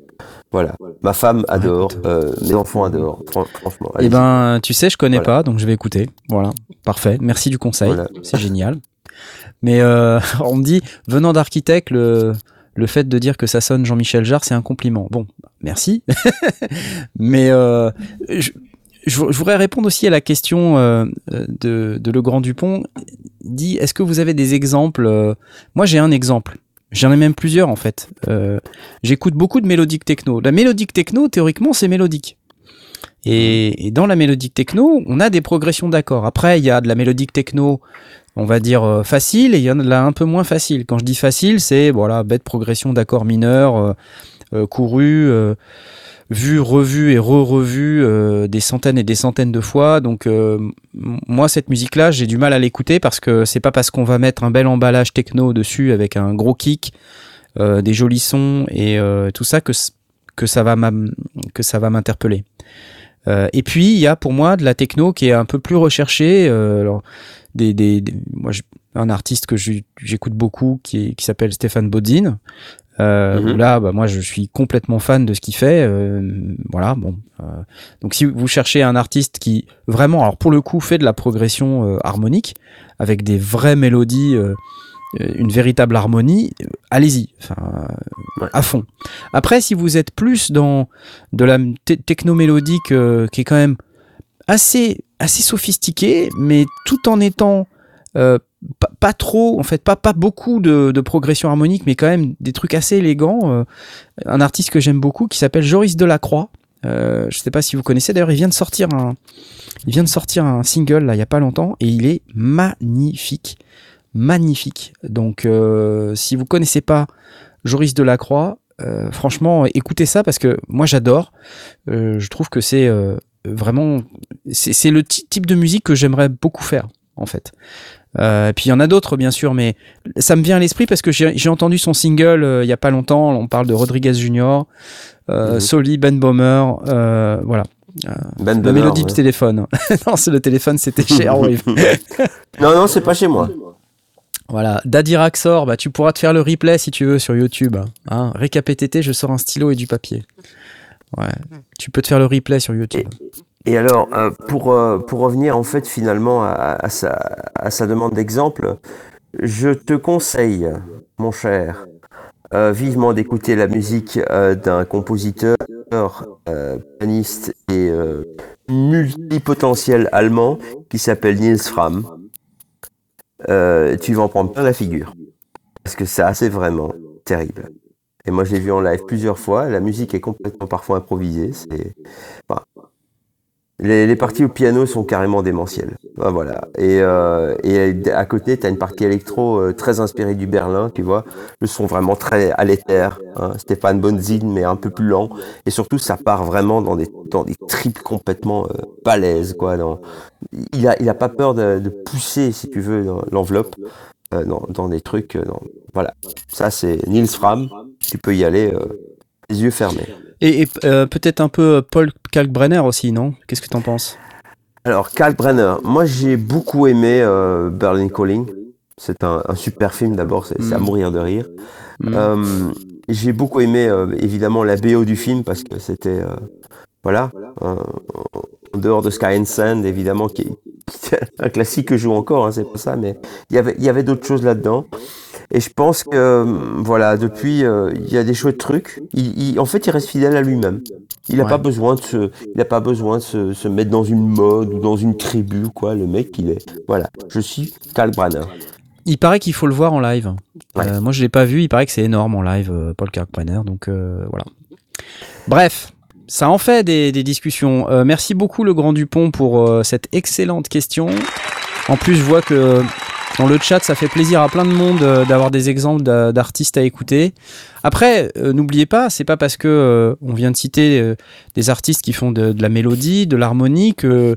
Voilà. Ma femme adore, euh, mes enfants adorent, fran- franchement. Eh ben, tu sais, je connais Voilà. pas, donc je vais écouter. Voilà, parfait. Merci du conseil. Voilà. C'est génial. Mais euh, on me dit, venant d'architecte, le, le fait de dire que ça sonne Jean-Michel Jarre, c'est un compliment. Bon, merci. Mais euh, je, voudrais répondre aussi à la question euh, de, de Le Grand Dupont. Il dit, est-ce que vous avez des exemples Moi, j'ai un exemple. J'en ai même plusieurs en fait. J'écoute beaucoup de mélodiques techno. La mélodique techno, théoriquement, c'est mélodique. Et dans la mélodique techno, on a des progressions d'accords. Après, il y a de la mélodique techno, on va dire euh, facile, et il y en a un peu moins facile. Quand je dis facile, c'est voilà, bête progression d'accords mineurs, euh, euh, courus, euh, vus, revus et re-revus euh, des centaines et des centaines de fois. Donc euh, moi, cette musique-là, j'ai du mal à l'écouter parce que c'est pas parce qu'on va mettre un bel emballage techno dessus avec un gros kick, euh, des jolis sons et euh, tout ça que ça va m'interpeller. Euh, et puis il y a pour moi de la techno qui est un peu plus recherchée. euh, des, des, des- moi, un artiste que j'écoute beaucoup qui, est- qui s'appelle Stéphane Bodzin. Euh, Mhm. où Là, bah, moi, je suis complètement fan de ce qu'il fait. euh, voilà, bon. euh, donc, si vous cherchez un artiste qui vraiment, alors pour le coup, fait de la progression euh, harmonique avec des vraies mélodies, euh, euh, une véritable harmonie, allez-y, enfin, Ouais. à fond. Après, si vous êtes plus dans de la te- techno-mélodique euh, qui est quand même assez, assez sophistiquée, mais tout en étant euh, pas, pas trop, en fait, pas, pas beaucoup de, progression harmonique, mais quand même des trucs assez élégants. euh, un artiste que j'aime beaucoup qui s'appelle Joris Delacroix. Euh, je sais pas si vous connaissez. D'ailleurs, il vient de sortir un, il vient de sortir un single là, il y a pas longtemps, et il est magnifique, magnifique. Donc, euh, si vous connaissez pas Joris Delacroix, franchement, écoutez ça parce que moi j'adore. Je trouve que c'est vraiment, c'est le ty- type de musique que j'aimerais beaucoup faire en fait. Euh, et puis il y en a d'autres bien sûr, mais ça me vient à l'esprit parce que j'ai entendu son single euh, il y a pas longtemps. On parle de Rodriguez Junior, euh, Mhm. Soli, Ben Bomer, euh, voilà. Ben La mélodie ouais. du téléphone. non, c'est le téléphone, c'était chez Airwave. non, non, c'est pas chez moi. Voilà, Daddy Raxor, bah, tu pourras te faire le replay si tu veux sur YouTube. Hein. Récapétété, je sors un stylo et du papier. Ouais, tu peux te faire le replay sur YouTube. Et alors, euh, pour, euh, pour revenir en fait finalement à, à sa, à sa demande d'exemple, je te conseille, mon cher, euh, vivement d'écouter la musique euh, d'un compositeur, euh, pianiste et euh, multipotentiel allemand qui s'appelle Niels Fram. Euh, tu vas en prendre plein la figure. Parce que ça, c'est vraiment terrible. Et moi, je l'ai vu en live plusieurs fois. La musique est complètement parfois improvisée. Les, parties au piano sont carrément démentielles. Voilà. Et, euh, et à côté, tu as une partie électro euh, très inspirée du Berlin, tu vois. Le son vraiment très à l'éther. Hein. Stéphane Bonzin, mais un peu plus lent. Et surtout, ça part vraiment dans des, dans des tripes complètement euh, balèzes, quoi. Il, a, il a pas peur de, de pousser, si tu veux, l'enveloppe. Euh, dans, dans des trucs. euh, dans- voilà. Ça, c'est Niels Fram. Tu peux y aller euh, les yeux fermés. Et, et, peut-être un peu Paul Kalkbrenner aussi, non? Qu'est-ce que t'en penses? Alors, Karl Brenner, moi j'ai beaucoup aimé Berlin Calling. C'est un, un super film d'abord, c'est c'est à Mm. mourir de rire. Euh, j'ai beaucoup aimé évidemment la BO du film parce que c'était voilà en dehors de Sky and Sand évidemment qui est, un classique que je joue encore, hein, c'est pas ça, mais il y avait il y avait d'autres choses là-dedans. Et je pense que euh, voilà depuis euh, il y a des chouettes trucs. Il, il- en fait il reste fidèle à lui-même. Il n'a Ouais. pas besoin de se, il a pas besoin de se, se mettre dans une mode ou dans une tribu quoi. Le mec, il est, voilà. Je suis Karl Branner. Il paraît qu'il faut le voir en live. Ouais. Euh, moi, je l'ai pas vu. Il paraît que c'est énorme en live, Paul Kalkbrenner. Donc euh, voilà. Bref, ça en fait des, des discussions. Euh, merci beaucoup, le Grand Dupont, pour euh, cette excellente question. En plus, je vois que dans le chat, ça fait plaisir à plein de monde euh, d'avoir des exemples d'a- d'artistes à écouter. Après, euh, n'oubliez pas, c'est pas parce que euh, on vient de citer euh, des artistes qui font de, de la mélodie, de l'harmonie, que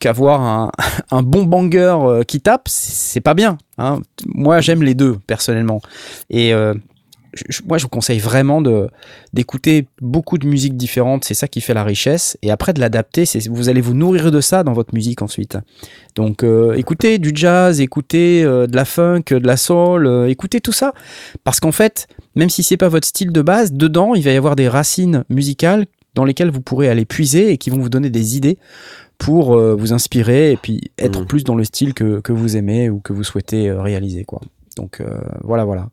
qu'avoir un, un bon banger qui tape, c'est pas bien. hein. Moi, j'aime les deux personnellement. Et je- moi, je vous conseille vraiment de d'écouter beaucoup de musiques différentes. C'est ça qui fait la richesse. Et après, de l'adapter, c'est vous allez vous nourrir de ça dans votre musique ensuite. Donc, euh, écoutez du jazz, écoutez euh, de la funk, de la soul, euh, écoutez tout ça, parce qu'en fait, même si c'est pas votre style de base, dedans, il va y avoir des racines musicales dans lesquelles vous pourrez aller puiser et qui vont vous donner des idées pour vous inspirer et puis être Mhm. plus dans le style que, que vous aimez ou que vous souhaitez réaliser quoi. Donc voilà voilà.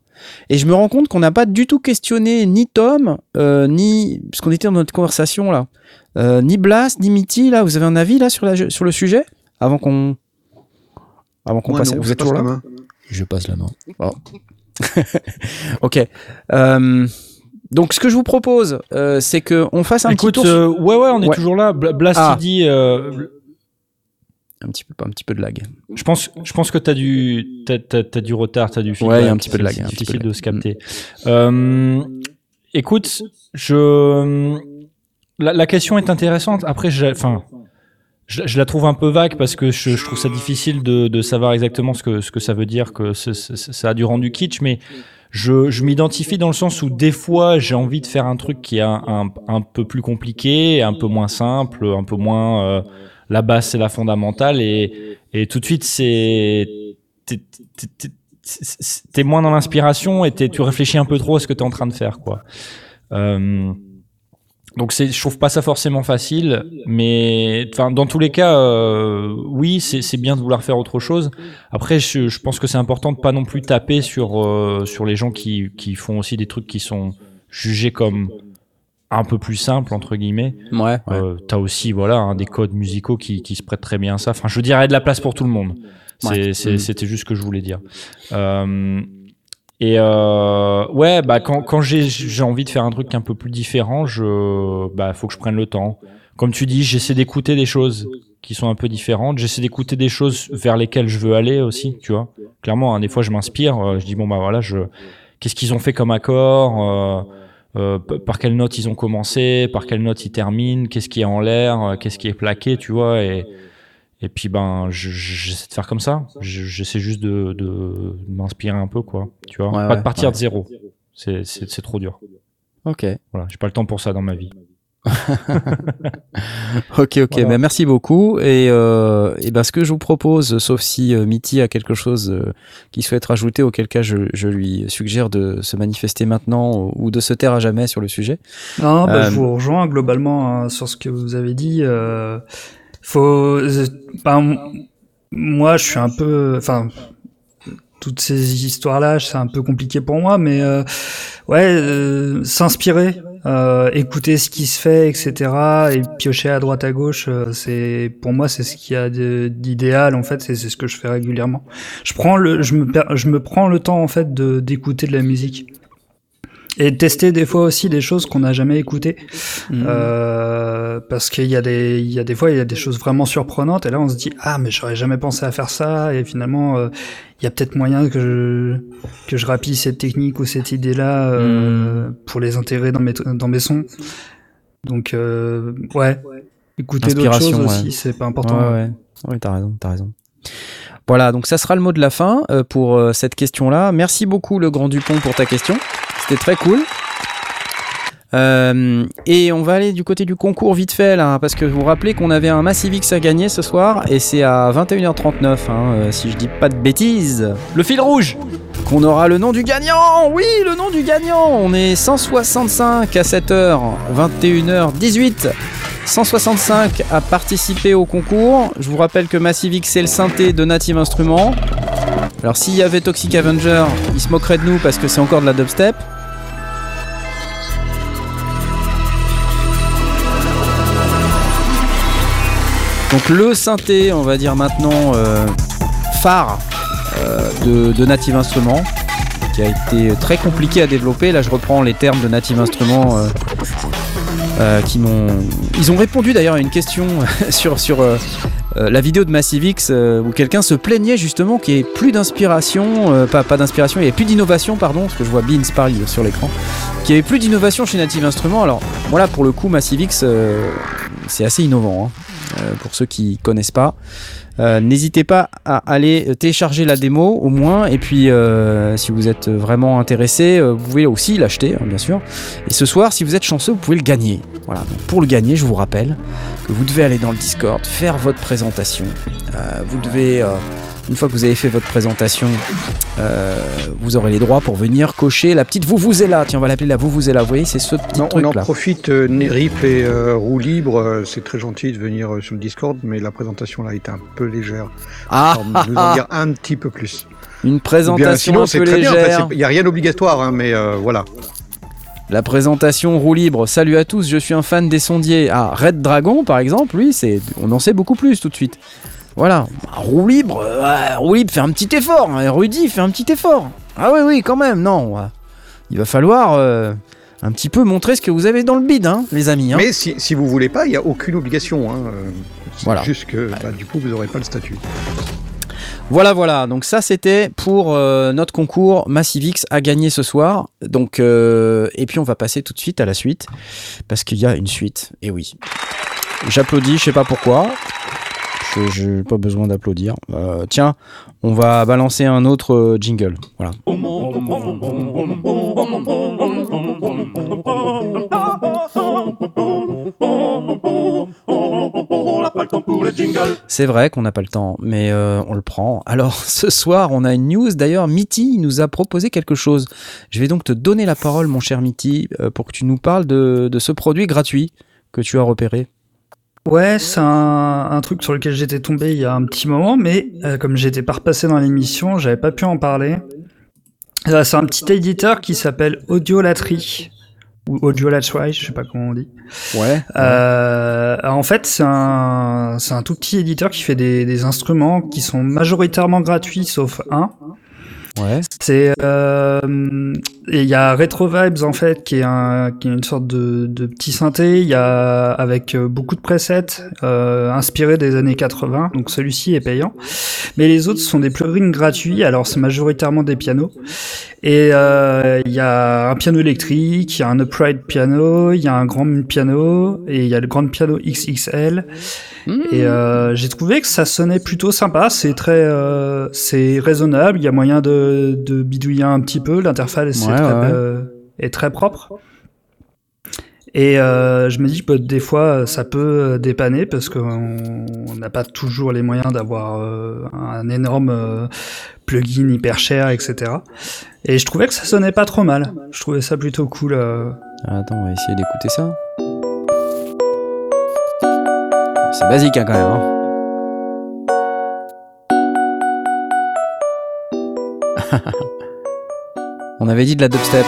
Et je me rends compte qu'on n'a pas du tout questionné ni Tom euh, ni parce qu'on était dans notre conversation là, euh, ni Blas ni Mitty là. Vous avez un avis là sur la sur le sujet? Avant qu'on avant qu'on passe. non, vous êtes toujours là? main. Je passe la main. Ok. Euh, donc ce que je vous propose, euh, c'est que on fasse un Écoute, petit tour. euh, ouais, ouais, on est Ouais. toujours là. Bla- Blast Ah. il dit, euh, Un petit peu, un petit peu de lag. je pense, je pense que t'as du, t'as, t'as, t'as du retard, t'as du feedback. Ouais, il y a un petit peu de lag, C'est un petit difficile peu de de se capter. Euh, écoute, je, la, la question est intéressante. Après, je, enfin, je, je la trouve un peu vague parce que je, je trouve ça difficile de, de savoir exactement ce que, ce que ça veut dire que ce- ce- ça a du rendu kitsch, mais je, je m'identifie dans le sens où des fois j'ai envie de faire un truc qui est un, un, un peu plus compliqué, un peu moins simple, un peu moins euh, la base c'est la fondamentale et, et tout de suite c'est t'es- moins dans l'inspiration et tu réfléchis un peu trop à ce que tu es en train de faire quoi. Euh, donc c'est, je trouve pas ça forcément facile, mais dans tous les cas, euh, oui, c'est, bien de vouloir faire autre chose. Après, je, je pense que c'est important de pas non plus taper sur euh, les gens qui font aussi des trucs qui sont jugés comme un peu plus simples entre guillemets. Ouais. Euh, T'as aussi voilà hein, des codes musicaux qui qui se prêtent très bien à ça. Enfin, je veux dire, il y a de la place pour tout le monde. Ouais. Mm. C'était juste ce que je voulais dire. Euh, et euh, ouais, bah quand, quand j'ai, envie de faire un truc un peu plus différent, je, bah faut que je prenne le temps. Comme tu dis, j'essaie d'écouter des choses qui sont un peu différentes. J'essaie d'écouter des choses vers lesquelles je veux aller aussi, tu vois. Clairement, hein, des fois je m'inspire. euh, je dis bon bah voilà, je, qu'est-ce qu'ils ont fait comme accord, euh, par quelle note ils ont commencé, par quelle note ils terminent, qu'est-ce qui est en l'air, euh, qu'est-ce qui est plaqué, tu vois. Et et puis ben, je- je- j'essaie de faire comme ça. Je- J'essaie juste de, de m'inspirer un peu, quoi. Tu vois, Ouais, pas ouais, de partir ouais. de zéro. C'est trop dur. Ok. Voilà, j'ai pas le temps pour ça dans ma vie. Ok, ok. Voilà. Ben, merci beaucoup. Et, euh, et ben, ce que je vous propose, sauf si euh, Mitty a quelque chose euh, qu'il souhaite rajouter, auquel cas je, je lui suggère de se manifester maintenant ou de se taire à jamais sur le sujet. Non, Euh, je vous rejoins globalement hein, sur ce que vous avez dit. Euh, faut, euh, m- moi, je suis un peu, enfin, toutes ces histoires-là, c'est un peu compliqué pour moi, mais euh, ouais, euh, s'inspirer, euh, écouter ce qui se fait, etc., et piocher à droite à gauche, euh, c'est pour moi, c'est ce qu'il y a d'idéal en fait, c'est ce que je fais régulièrement. Je prends le, je me, je me prends le temps en fait de d'écouter de la musique. Et tester des fois aussi des choses qu'on n'a jamais écoutées. Euh, parce qu'il y a des, il y a des fois, il y a des choses vraiment surprenantes. Et là, on se dit, ah, mais j'aurais jamais pensé à faire ça. Et finalement, euh, il y a peut-être moyen que je, que je rapille cette technique ou cette idée-là, euh, pour les intégrer dans mes, dans mes sons. Donc, euh, ouais. Écouter d'autres choses aussi, ouais. c'est pas important. Ouais, ouais. Ouais, t'as raison, t'as raison. Voilà, donc ça sera le mot de la fin euh, pour cette question-là. Merci beaucoup, le Grand Dupont, pour ta question. C'était très cool. Euh, et on va aller du côté du concours vite fait là, parce que vous vous rappelez qu'on avait un Massive X à gagner ce soir, et c'est à 21h39, hein, euh, si je dis pas de bêtises. Le fil rouge. Qu'on aura le nom du gagnant Oui, le nom du gagnant On est 165 à 7h, 21h18. 165 à participer au concours. Je vous rappelle que Massive X c'est le synthé de Native Instruments. Alors s'il y avait Toxic Avenger, il se moquerait de nous parce que c'est encore de la dubstep. Donc le synthé, on va dire maintenant euh, phare euh, de, Native Instruments, qui a été très compliqué à développer. Là, je reprends les termes de Native Instruments euh, qui m'ont. Ils ont répondu d'ailleurs à une question sur la vidéo de Massive X euh, où quelqu'un se plaignait justement qu'il n'y ait plus d'inspiration, pas d'inspiration, il n'y avait plus d'innovation, pardon, parce que je vois Beans parler sur l'écran, qu'il n'y avait plus d'innovation chez Native Instruments. Alors voilà, pour le coup, Massive X. euh, c'est assez innovant hein, euh, pour ceux qui connaissent pas. Euh, N'hésitez pas à aller télécharger la démo au moins, et puis euh, si vous êtes vraiment intéressé, vous pouvez aussi l'acheter, hein, bien sûr. Et ce soir, si vous êtes chanceux, vous pouvez le gagner. Voilà. Pour le gagner, je vous rappelle que vous devez aller dans le Discord, faire votre présentation. Vous devez, une fois que vous avez fait votre présentation, euh, vous aurez les droits pour venir cocher la petite vous vous êtes là. Tiens, on va l'appeler la vous vous êtes là. Vous voyez, c'est ce petit Non, on truc en là. profite, euh, et euh, Roue Libre, euh, c'est très gentil de venir sur le Discord, mais la présentation là était un peu légère. Ah, Alors, nous en dire un petit peu plus. une Ou bien, présentation sinon, un c'est peu très légère. Il n'y a rien d'obligatoire, hein, mais voilà. La présentation roue libre. Salut à tous, je suis un fan des sondiers. Ah, Red Dragon, par exemple, lui, c'est, on en sait beaucoup plus tout de suite. Voilà. Bah, roue libre, euh, roue libre, fais un petit effort. hein. Rudy, fais un petit effort. Ah oui, oui, quand même, non. Il va falloir euh, un petit peu montrer ce que vous avez dans le bide, hein, les amis. hein. Mais si, si vous voulez pas, il n'y a aucune obligation. Hein, euh, c'est Voilà. Juste que bah, du coup, vous n'aurez pas le statut. Voilà, voilà. Donc ça, c'était pour euh, notre concours Massivix à gagner ce soir. Donc euh, et puis on va passer tout de suite à la suite parce qu'il y a une suite. Et oui, j'applaudis. Je sais pas pourquoi. Je j'ai pas besoin d'applaudir. Euh, tiens, on va balancer un autre euh, jingle. Voilà. C'est vrai qu'on n'a pas le temps, mais euh, on le prend. Alors ce soir, on a une news. D'ailleurs, Mitty nous a proposé quelque chose. Je vais donc te donner la parole, mon cher Mitty, pour que tu nous parles de ce produit gratuit que tu as repéré. Ouais, c'est un, un truc sur lequel j'étais tombé il y a un petit moment, mais euh, comme j'étais pas repassé dans l'émission, j'avais pas pu en parler. Euh, c'est un petit éditeur qui s'appelle Audiolatry ou Audiolatry, je sais pas comment on dit. Ouais. Euh, en fait, c'est un, c'est un tout petit éditeur qui fait des, des instruments qui sont majoritairement gratuits, sauf un. Ouais. C'est euh, il y a Retro Vibes en fait qui est un qui est une sorte de, de petit synthé. Il y a avec euh, beaucoup de presets euh, inspirés des années 80. Donc celui-ci est payant, mais les autres sont des plugins gratuits. Alors c'est majoritairement des pianos. Et euh, il y a un piano électrique, il y a un upright piano, il y a un grand piano et il y a le grand piano XXL. Et euh, j'ai trouvé que ça sonnait plutôt sympa. C'est très, euh, c'est raisonnable. Il y a moyen de, de bidouiller un petit peu. L'interface est, Ouais, très, ouais. euh, est très propre. Et euh, je me dis que des fois ça peut euh, dépanner parce qu'on on n'a pas toujours les moyens d'avoir euh, un énorme euh, plugin hyper cher, etc. Et je trouvais que ça sonnait pas trop mal. Je trouvais ça plutôt cool. Attends, on va essayer d'écouter ça. C'est basique hein, quand même. hein. on avait dit de la dubstep.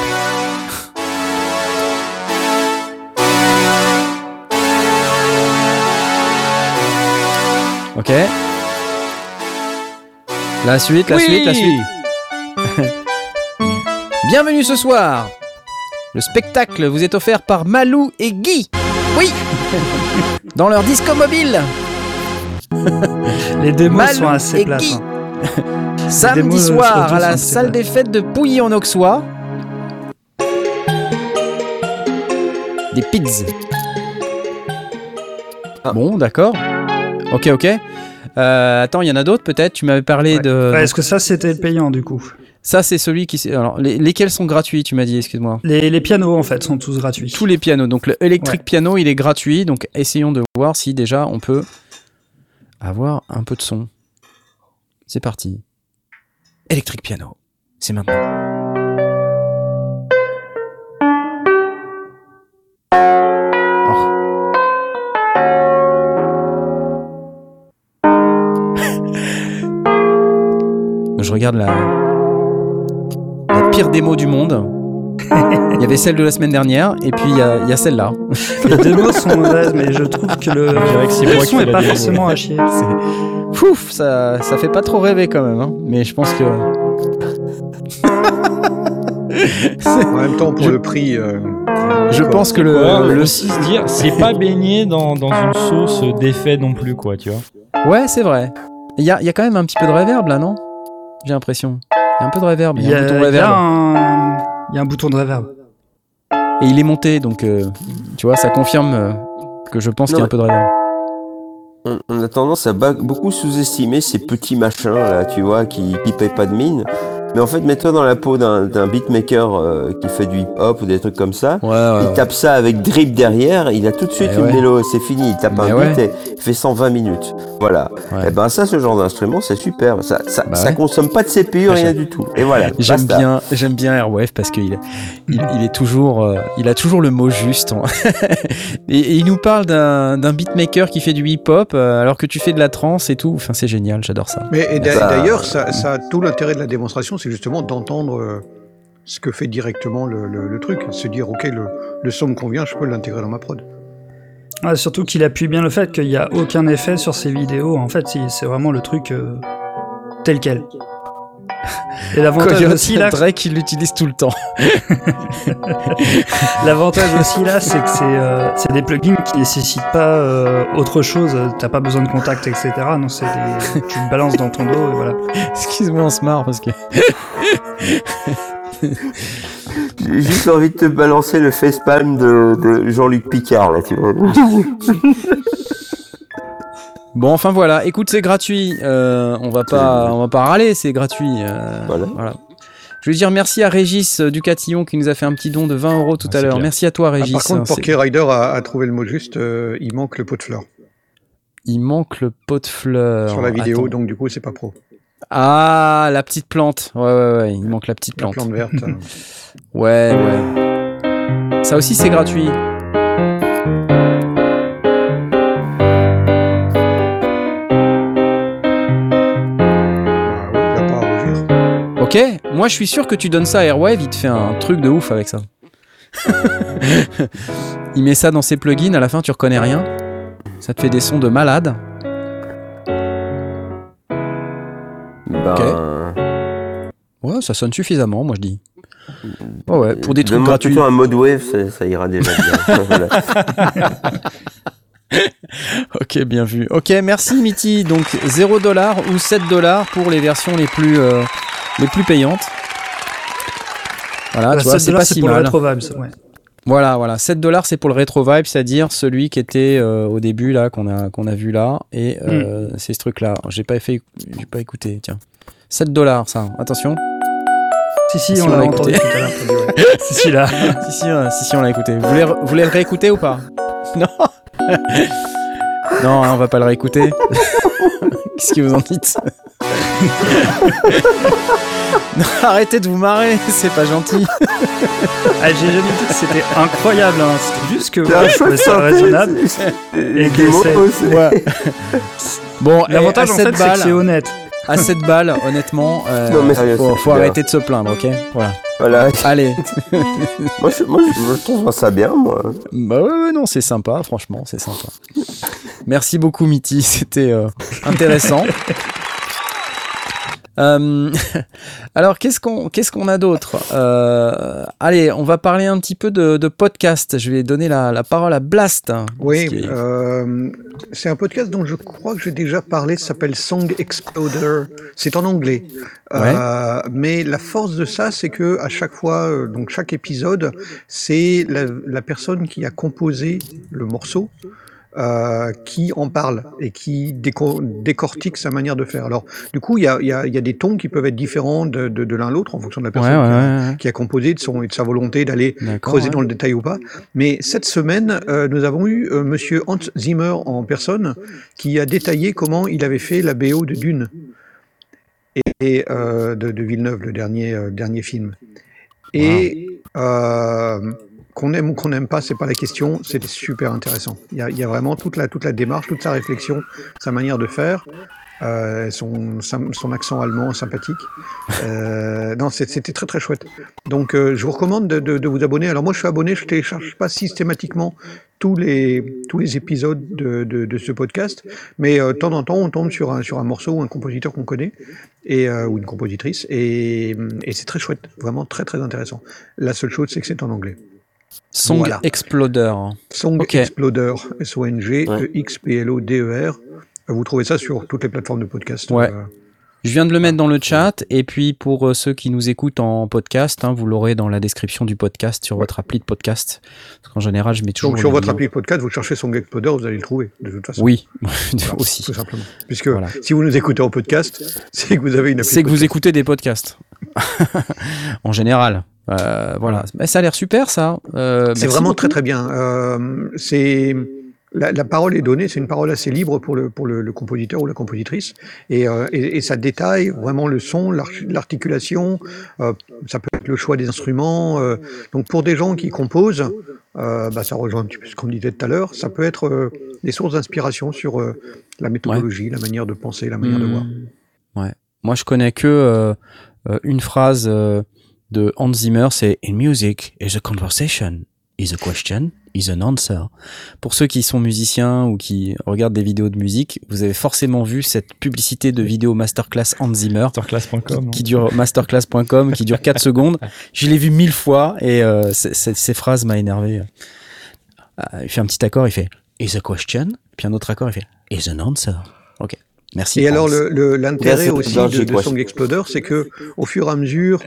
Ok. La suite, la suite, la suite. Bienvenue ce soir. Le spectacle vous est offert par Malou et Guy. Oui. Dans leur disco mobile. Les démos Malou sont assez et. Guy. hein. Samedi euh, soir à la sont salle des fêtes de Pouilly en Auxois. Des pizzas. Ah. Bon, d'accord. Ok, ok. Euh, attends, il y en a d'autres peut-être? Tu m'avais parlé Ouais. de. Ouais, Est-ce que ça c'était le payant du coup? Ça, c'est celui qui. s'est- Alors, les- lesquels sont gratuits Tu m'as dit. Excuse-moi? les, les pianos en fait sont tous gratuits. Tous les pianos. Donc le Electric Ouais. Piano, il est gratuit. Donc essayons de voir si déjà on peut avoir un peu de son. C'est parti. Electric Piano. C'est maintenant. Oh. Je regarde la, la pire démo du monde. Il y avait celle de la semaine dernière et puis il y a, il y a celle-là. Les démos sont mauvaises, mais je trouve que le, que son qui est fais la pas forcément à chier. Fouf, ça, ça fait pas trop rêver quand même. hein. Mais je pense que. En même temps, pour Je- le prix. euh, Je quoi. pense que le, Ouais, le- faut aussi se dire, c'est pas baigné dans, dans une sauce d'effet non plus, quoi, tu vois. Ouais, c'est vrai. Il y a, il y a quand même un petit peu de reverb là, non? J'ai l'impression. Il y a un peu de reverb. Il Il y y a un bouton a reverb. un, il y a un bouton de reverb. Et il est monté, donc euh, tu vois, ça confirme euh, que je pense qu'il y a un peu de reverb. On, a tendance à beaucoup sous-estimer ces petits machins là, tu vois, qui, qui payent pas de mine. Mais en fait, mets-toi dans la peau d'un beatmaker euh, qui fait du hip-hop ou des trucs comme ça. Ouais, ouais, Il ouais. tape ça avec drip derrière, il a tout de suite Eh une ouais. mélo, c'est fini, il tape Mais un ouais. beat et il fait 120 minutes. Voilà. Ouais. Et ben ça, ce genre d'instrument, c'est super. Ça, ça, Bah ça ouais. consomme pas de CPU, Ah, rien du tout. Et voilà. J'aime bien, j'aime bien Airwave parce qu'il il, il est toujours, euh, il a toujours le mot juste. et, et il nous parle d'un beatmaker qui fait du hip-hop euh, alors que tu fais de la trance et tout. Enfin, c'est génial, j'adore ça. Mais Bah, d'ailleurs, ça, ça a tout l'intérêt de la démonstration, c'est justement d'entendre euh, ce que fait directement le, truc. Se dire, ok, le, son me convient, je peux l'intégrer dans ma prod. Ouais, surtout qu'il appuie bien le fait qu'il n'y a aucun effet sur ces vidéos. En fait, c'est c'est vraiment le truc euh, tel quel. Et l'avantage aussi là, Drake, il l'utilise tout le temps. l'avantage aussi là, c'est que c'est euh, c'est des plugins qui nécessitent pas euh, autre chose. T'as pas besoin de contact, etc. Non, c'est des, tu le balances dans ton dos et voilà. Excuse-moi, on se marre parce que. J'ai juste envie de te balancer le facepalm de, de Jean-Luc Picard, là, tu vois. Bon, enfin voilà. Écoute, c'est gratuit. Euh, on va pas, on va pas râler, c'est gratuit. euh, Voilà. Je veux dire merci à Régis euh, Ducatillon qui nous a fait un petit don de 20 euros tout Ah, à l'heure. Merci à toi, Ah, Régis. par contre, C'est- Porky Rider a, a trouvé le mot juste, euh, il manque le pot de fleurs Il manque le pot de fleurs. sur la vidéo, Attends. donc du coup, c'est pas pro. Ah, la petite plante. Ouais, ouais, ouais. Il manque la petite La plante. plante verte. euh, Ouais, ouais. Ça aussi, c'est gratuit. Moi je suis sûr que tu donnes ça à Airwave, il te fait un truc de ouf avec ça. il met ça dans ses plugins, à la fin tu reconnais rien. Ça te fait des sons de malade. Ben, Ouais, ça sonne suffisamment, moi je dis. Ouais, ouais, pour des trucs demande gratuits. plutôt un mode wave, ça, ça ira déjà bien. Ok, bien vu. Ok, merci Mitty. Donc 0 dollars ou 7 dollars pour les versions les plus, euh, les plus payantes. Voilà, Voilà, tu vois, 7 c'est pas si pour mal. le Retro Vibes. Ouais. Voilà, voilà. 7 dollars, c'est pour le Retro Vibe, c'est-à-dire celui qui était euh, au début, là, qu'on a, qu'on a vu là. Et euh, c'est ce truc-là. J'ai pas fait, j'ai pas écouté, tiens. 7 dollars, ça. Attention. Si, si, Si, on on l'a écouté. si, si, là. si, si, si, si, on l'a écouté. Vous voulez, vous voulez le réécouter ou pas? Non Non, hein, on va pas le réécouter. Qu'est-ce que vous en dites? Arrêtez de vous marrer, c'est pas gentil. Ah, J'ai jamais dit que c'était incroyable. Hein. C'était juste que ouais, je ça raisonnable. Et que Ouais. Bon, et L'avantage à en 7 fait, c'est que balles, c'est honnête. à 7 balles, honnêtement, euh, Non, mais sérieux, faut, arrêter de se plaindre, ok? Voilà. Voilà. Allez. Moi, je, moi, je, je trouve ça bien, moi. Bah ouais, ouais, non, c'est sympa, franchement, c'est sympa. Merci beaucoup, Mitty, c'était euh, intéressant. Euh, alors, qu'est-ce qu'on qu'est-ce qu'on a d'autre? Euh, Allez, on va parler un petit peu de, de podcast. Je vais donner la, la parole à Blast. Oui, qui est- euh, c'est un podcast dont je crois que j'ai déjà parlé, ça s'appelle Song Exploder. C'est en anglais. Mais la force de ça, c'est que à chaque fois, donc chaque épisode, c'est la, la personne qui a composé le morceau. Euh, qui en parle et qui déco- décortique sa manière de faire. Alors, du coup, il y a, il y a- il y a des tons qui peuvent être différents de, de, de l'un l'autre en fonction de la personne ouais, qui, a, qui composé, de, son, et de sa volonté d'aller creuser dans le détail ou pas. Mais cette semaine, euh, nous avons eu euh, Monsieur Hans Zimmer en personne qui a détaillé comment il avait fait la BO de Dune et, euh, de, de Villeneuve, le dernier, dernier film. Et qu'on aime ou qu'on n'aime pas, c'est pas la question. C'était super intéressant. Il y a, vraiment toute la, toute la démarche, toute sa réflexion, sa manière de faire. euh, son, son accent allemand sympathique. Euh, non, c'était très très chouette. Donc, euh, je vous recommande de, de- vous abonner. Alors, moi, je suis abonné, je télécharge pas systématiquement tous les, tous les épisodes de, de, ce podcast, mais de temps en temps, on tombe sur un, sur un morceau ou un compositeur qu'on connaît, et, ou une compositrice, et, et c'est très chouette, vraiment très très intéressant. La seule chose, c'est que c'est en anglais. Song Voilà. Exploder. Song Ok. Exploder, S-O-N-G, Ouais. E-X-P-L-O-D-E-R. Vous trouvez ça sur toutes les plateformes de podcast. Ouais. euh, Je viens de le mettre dans le chat et puis pour euh, ceux qui nous écoutent en podcast, hein, vous l'aurez dans la description du podcast sur votre appli de podcast. Parce qu'en général, je mets toujours. Donc sur votre appli podcast, vous cherchez Song Exploder, vous allez le trouver de toute façon. Oui, Voilà, aussi. Tout simplement. Puisque Voilà. si vous nous écoutez en podcast, c'est que vous avez une appli. C'est que vous écoutez des podcasts. en général. Euh, voilà. Mais ça a l'air super ça. Euh, C'est vraiment beaucoup. très très bien. Euh, c'est la, la parole est donnée, c'est une parole assez libre pour le pour le, le compositeur ou la compositrice, et, et, et ça détaille vraiment le son, l'articulation. ça peut être le choix des instruments. donc pour des gens qui composent, bah, ça rejoint un petit peu ce qu'on disait tout à l'heure. Ça peut être des sources d'inspiration sur la méthodologie, la manière de penser, la manière de voir. Hmm. Ouais. Moi, je connais que une phrase de Hans Zimmer, c'est In music is a conversation, is a question, is an answer. Pour ceux qui sont musiciens ou qui regardent des vidéos de musique, vous avez forcément vu cette publicité de vidéo masterclass Hans Zimmer Masterclass.com. qui dure masterclass.com qui dure 4 secondes. Je l'ai vu mille fois et euh, c'est- ces phrases m'a énervé. Euh, il fait un petit accord, il fait is a question, puis un autre accord, il fait is an answer. Ok, merci. Et alors l'intérêt aussi de, de. Song Exploder, c'est que au fur et à mesure,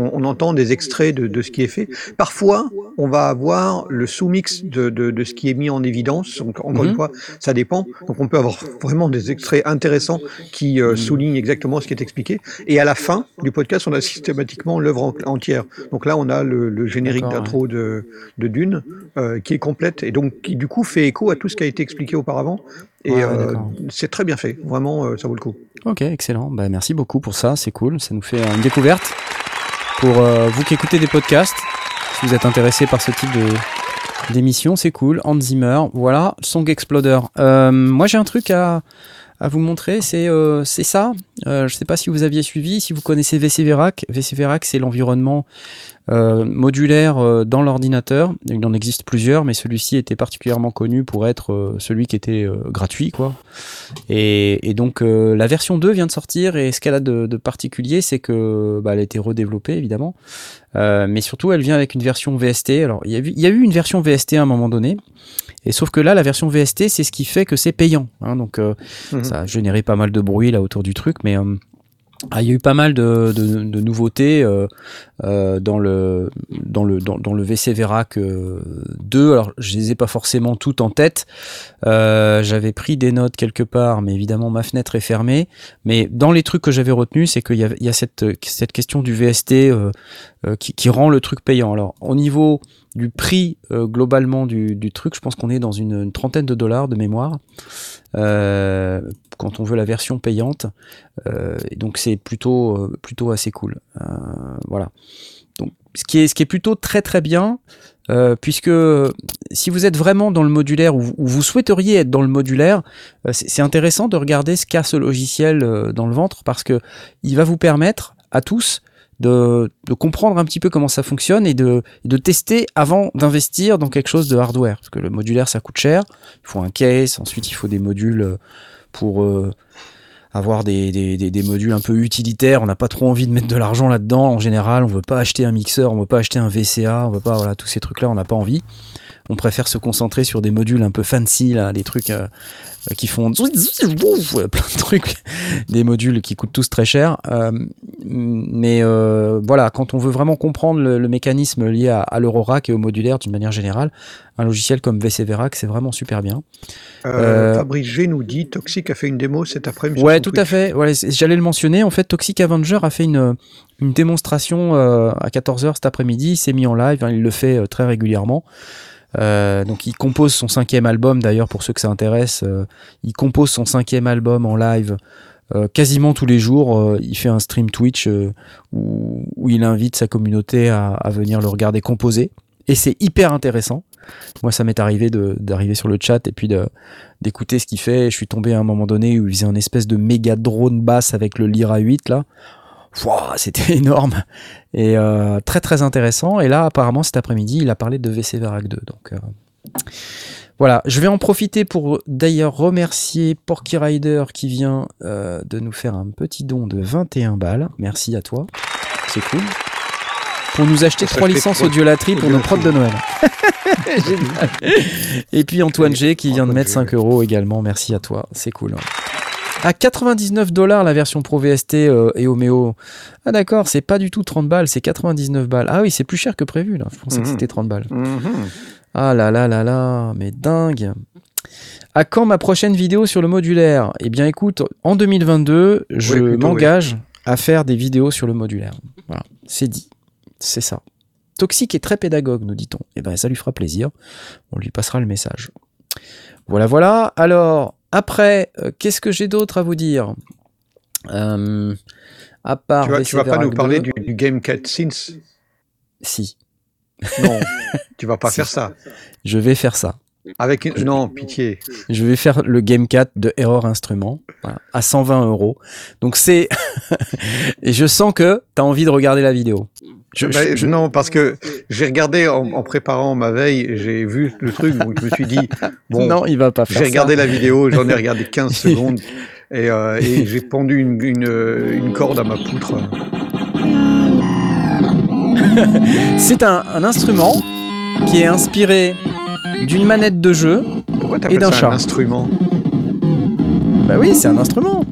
on, on entend des extraits de, de ce qui est fait. Parfois, on va avoir le sous-mix de, de, de ce qui est mis en évidence. Donc encore Mhm. une fois, ça dépend. Donc on peut avoir vraiment des extraits intéressants qui Mhm. euh, soulignent exactement ce qui est expliqué. Et à la fin du podcast, on a systématiquement l'œuvre en- entière. Donc là, on a le, le générique d'intro de, de Dune euh, qui est complète et donc qui du coup fait écho à tout ce qui a été expliqué auparavant. Et Ouais, euh, c'est très bien fait. Vraiment, euh, ça vaut le coup. Ok, excellent. Bah, merci beaucoup pour ça, c'est cool. Ça nous fait euh, une découverte. Pour euh, vous qui écoutez des podcasts, si vous êtes intéressé par ce type de d'émission, c'est cool. Hans Zimmer, voilà, Song Exploder. Euh, moi, j'ai un truc à, à vous montrer, c'est euh, c'est ça. Euh, je sais pas si vous aviez suivi, si vous connaissez VCVerac. VCVerac, c'est l'environnement euh, modulaire euh, dans l'ordinateur. Il en existe plusieurs, mais celui-ci était particulièrement connu pour être euh, celui qui était euh, gratuit, quoi. Et, et donc euh, la version 2 vient de sortir et ce qu'elle a de, de particulier, c'est que bah, elle a été redéveloppée évidemment, Euh, mais surtout elle vient avec une version VST. Alors il y, a eu, il y a eu une version VST à un moment donné, et sauf que là la version VST c'est ce qui fait que c'est payant. hein. donc euh, Mhm. ça a généré pas mal de bruit là autour du truc, mais euh, ah, il y a eu pas mal de, de- de nouveautés euh, euh, dans le dans le dans, dans le VC Verac euh, 2. Alors je les ai pas forcément toutes en tête. Euh, j'avais pris des notes quelque part, mais évidemment ma fenêtre est fermée. Mais dans les trucs que j'avais retenus, c'est qu'il y a, il y a cette cette question du VST euh, euh, qui, qui rend le truc payant. Alors au niveau du prix euh, globalement du, du truc, je pense qu'on est dans une, trentaine de dollars de mémoire euh, quand on veut la version payante. Euh, et donc c'est plutôt euh, plutôt assez cool. Euh, voilà. Donc ce qui est ce qui est plutôt très très bien. euh, puisque si vous êtes vraiment dans le modulaire ou, vous- ou vous souhaiteriez être dans le modulaire, c'est intéressant de regarder ce qu'a ce logiciel dans le ventre parce que il va vous permettre à tous de, comprendre un petit peu comment ça fonctionne et de, tester avant d'investir dans quelque chose de hardware. Parce que le modulaire, ça coûte cher. Il faut un case, ensuite il faut des modules euh, pour euh, avoir des, modules un peu utilitaires. On n'a pas trop envie de mettre de l'argent là-dedans. En général, on veut pas acheter un mixeur, on veut pas acheter un VCA, on veut pas, voilà, tous ces trucs-là, on n'a pas envie. On préfère se concentrer sur des modules un peu fancy, là, des trucs euh, euh, qui font plein de trucs, des modules qui coûtent tous très cher. Euh, mais euh, voilà, quand on veut vraiment comprendre le, le mécanisme lié à, à l'Eurorack et au modulaire d'une manière générale, un logiciel comme VCVerac, c'est vraiment super bien. Euh, Euh, Fabrice G nous dit Toxic a fait une démo cet après-midi. Ouais, tout Twitch. à fait. Ouais, J'allais le mentionner. En fait, Toxic Avenger a fait une, une démonstration euh, à 14h cet après-midi. Il s'est mis en live. hein, il le fait euh, très régulièrement. Euh, donc, il compose son cinquième album. D'ailleurs, pour ceux que ça intéresse, euh, il compose son cinquième album en live euh, quasiment tous les jours. Euh, il fait un stream Twitch euh, où, où il invite sa communauté à, à venir le regarder composer. Et c'est hyper intéressant. Moi, ça m'est arrivé d'arriver sur le chat et puis d'écouter ce qu'il fait. Je suis tombé à un moment donné où il faisait un espèce de méga drone basse avec le Lyra 8 là. C'était énorme et euh, très très intéressant. Et là, apparemment, cet après-midi, il a parlé de VC Verac 2. Donc euh, voilà, je vais en profiter pour d'ailleurs remercier Porky Rider qui vient euh, de nous faire un petit don de 21 balles. Merci à toi, c'est cool. Pour nous acheter trois licences audiolatrie pour nos prods de Noël. Génial. Et puis Antoine G qui vient de mettre G. 5 euros également. Merci à toi, c'est cool. À 99 dollars la version Pro VST euh, et Omeo. Ah d'accord, c'est pas du tout 30 balles, c'est 99 balles. Ah oui, c'est plus cher que prévu là. Je pensais que Mhm. c'était 30 balles. Mhm. Ah là là là là, mais dingue. À quand ma prochaine vidéo sur le modulaire? Eh bien écoute, en 2022, je Oui, m'engage à faire des vidéos sur le modulaire. Voilà, c'est dit. C'est ça. Toxique est très pédagogue, nous dit-on. Eh ben ça lui fera plaisir. On lui passera le message. Voilà, voilà. Alors, après, euh, qu'est-ce que j'ai d'autre à vous dire? Euh, À part Tu vas, tu vas pas nous parler 2, du, du Game Sins Si, Non, tu vas pas Si. faire ça. je vais faire ça. Avec une... Non, pitié. Je vais faire le Game 4 de Error Instrument voilà, à 120 euros. Donc c'est. Et je sens que tu as envie de regarder la vidéo. Je- Bah, je- je- Non, parce que j'ai regardé en, en préparant ma veille, j'ai vu le truc, donc je me suis dit, bon, non, il va pas faire j'ai regardé ça. la vidéo, j'en ai regardé 15 secondes, et, euh, et j'ai pendu une, une, une corde à ma poutre. C'est un, un instrument qui est inspiré d'une manette de jeu. Pourquoi Et d'un chat. un instrument? Bah oui, c'est un instrument.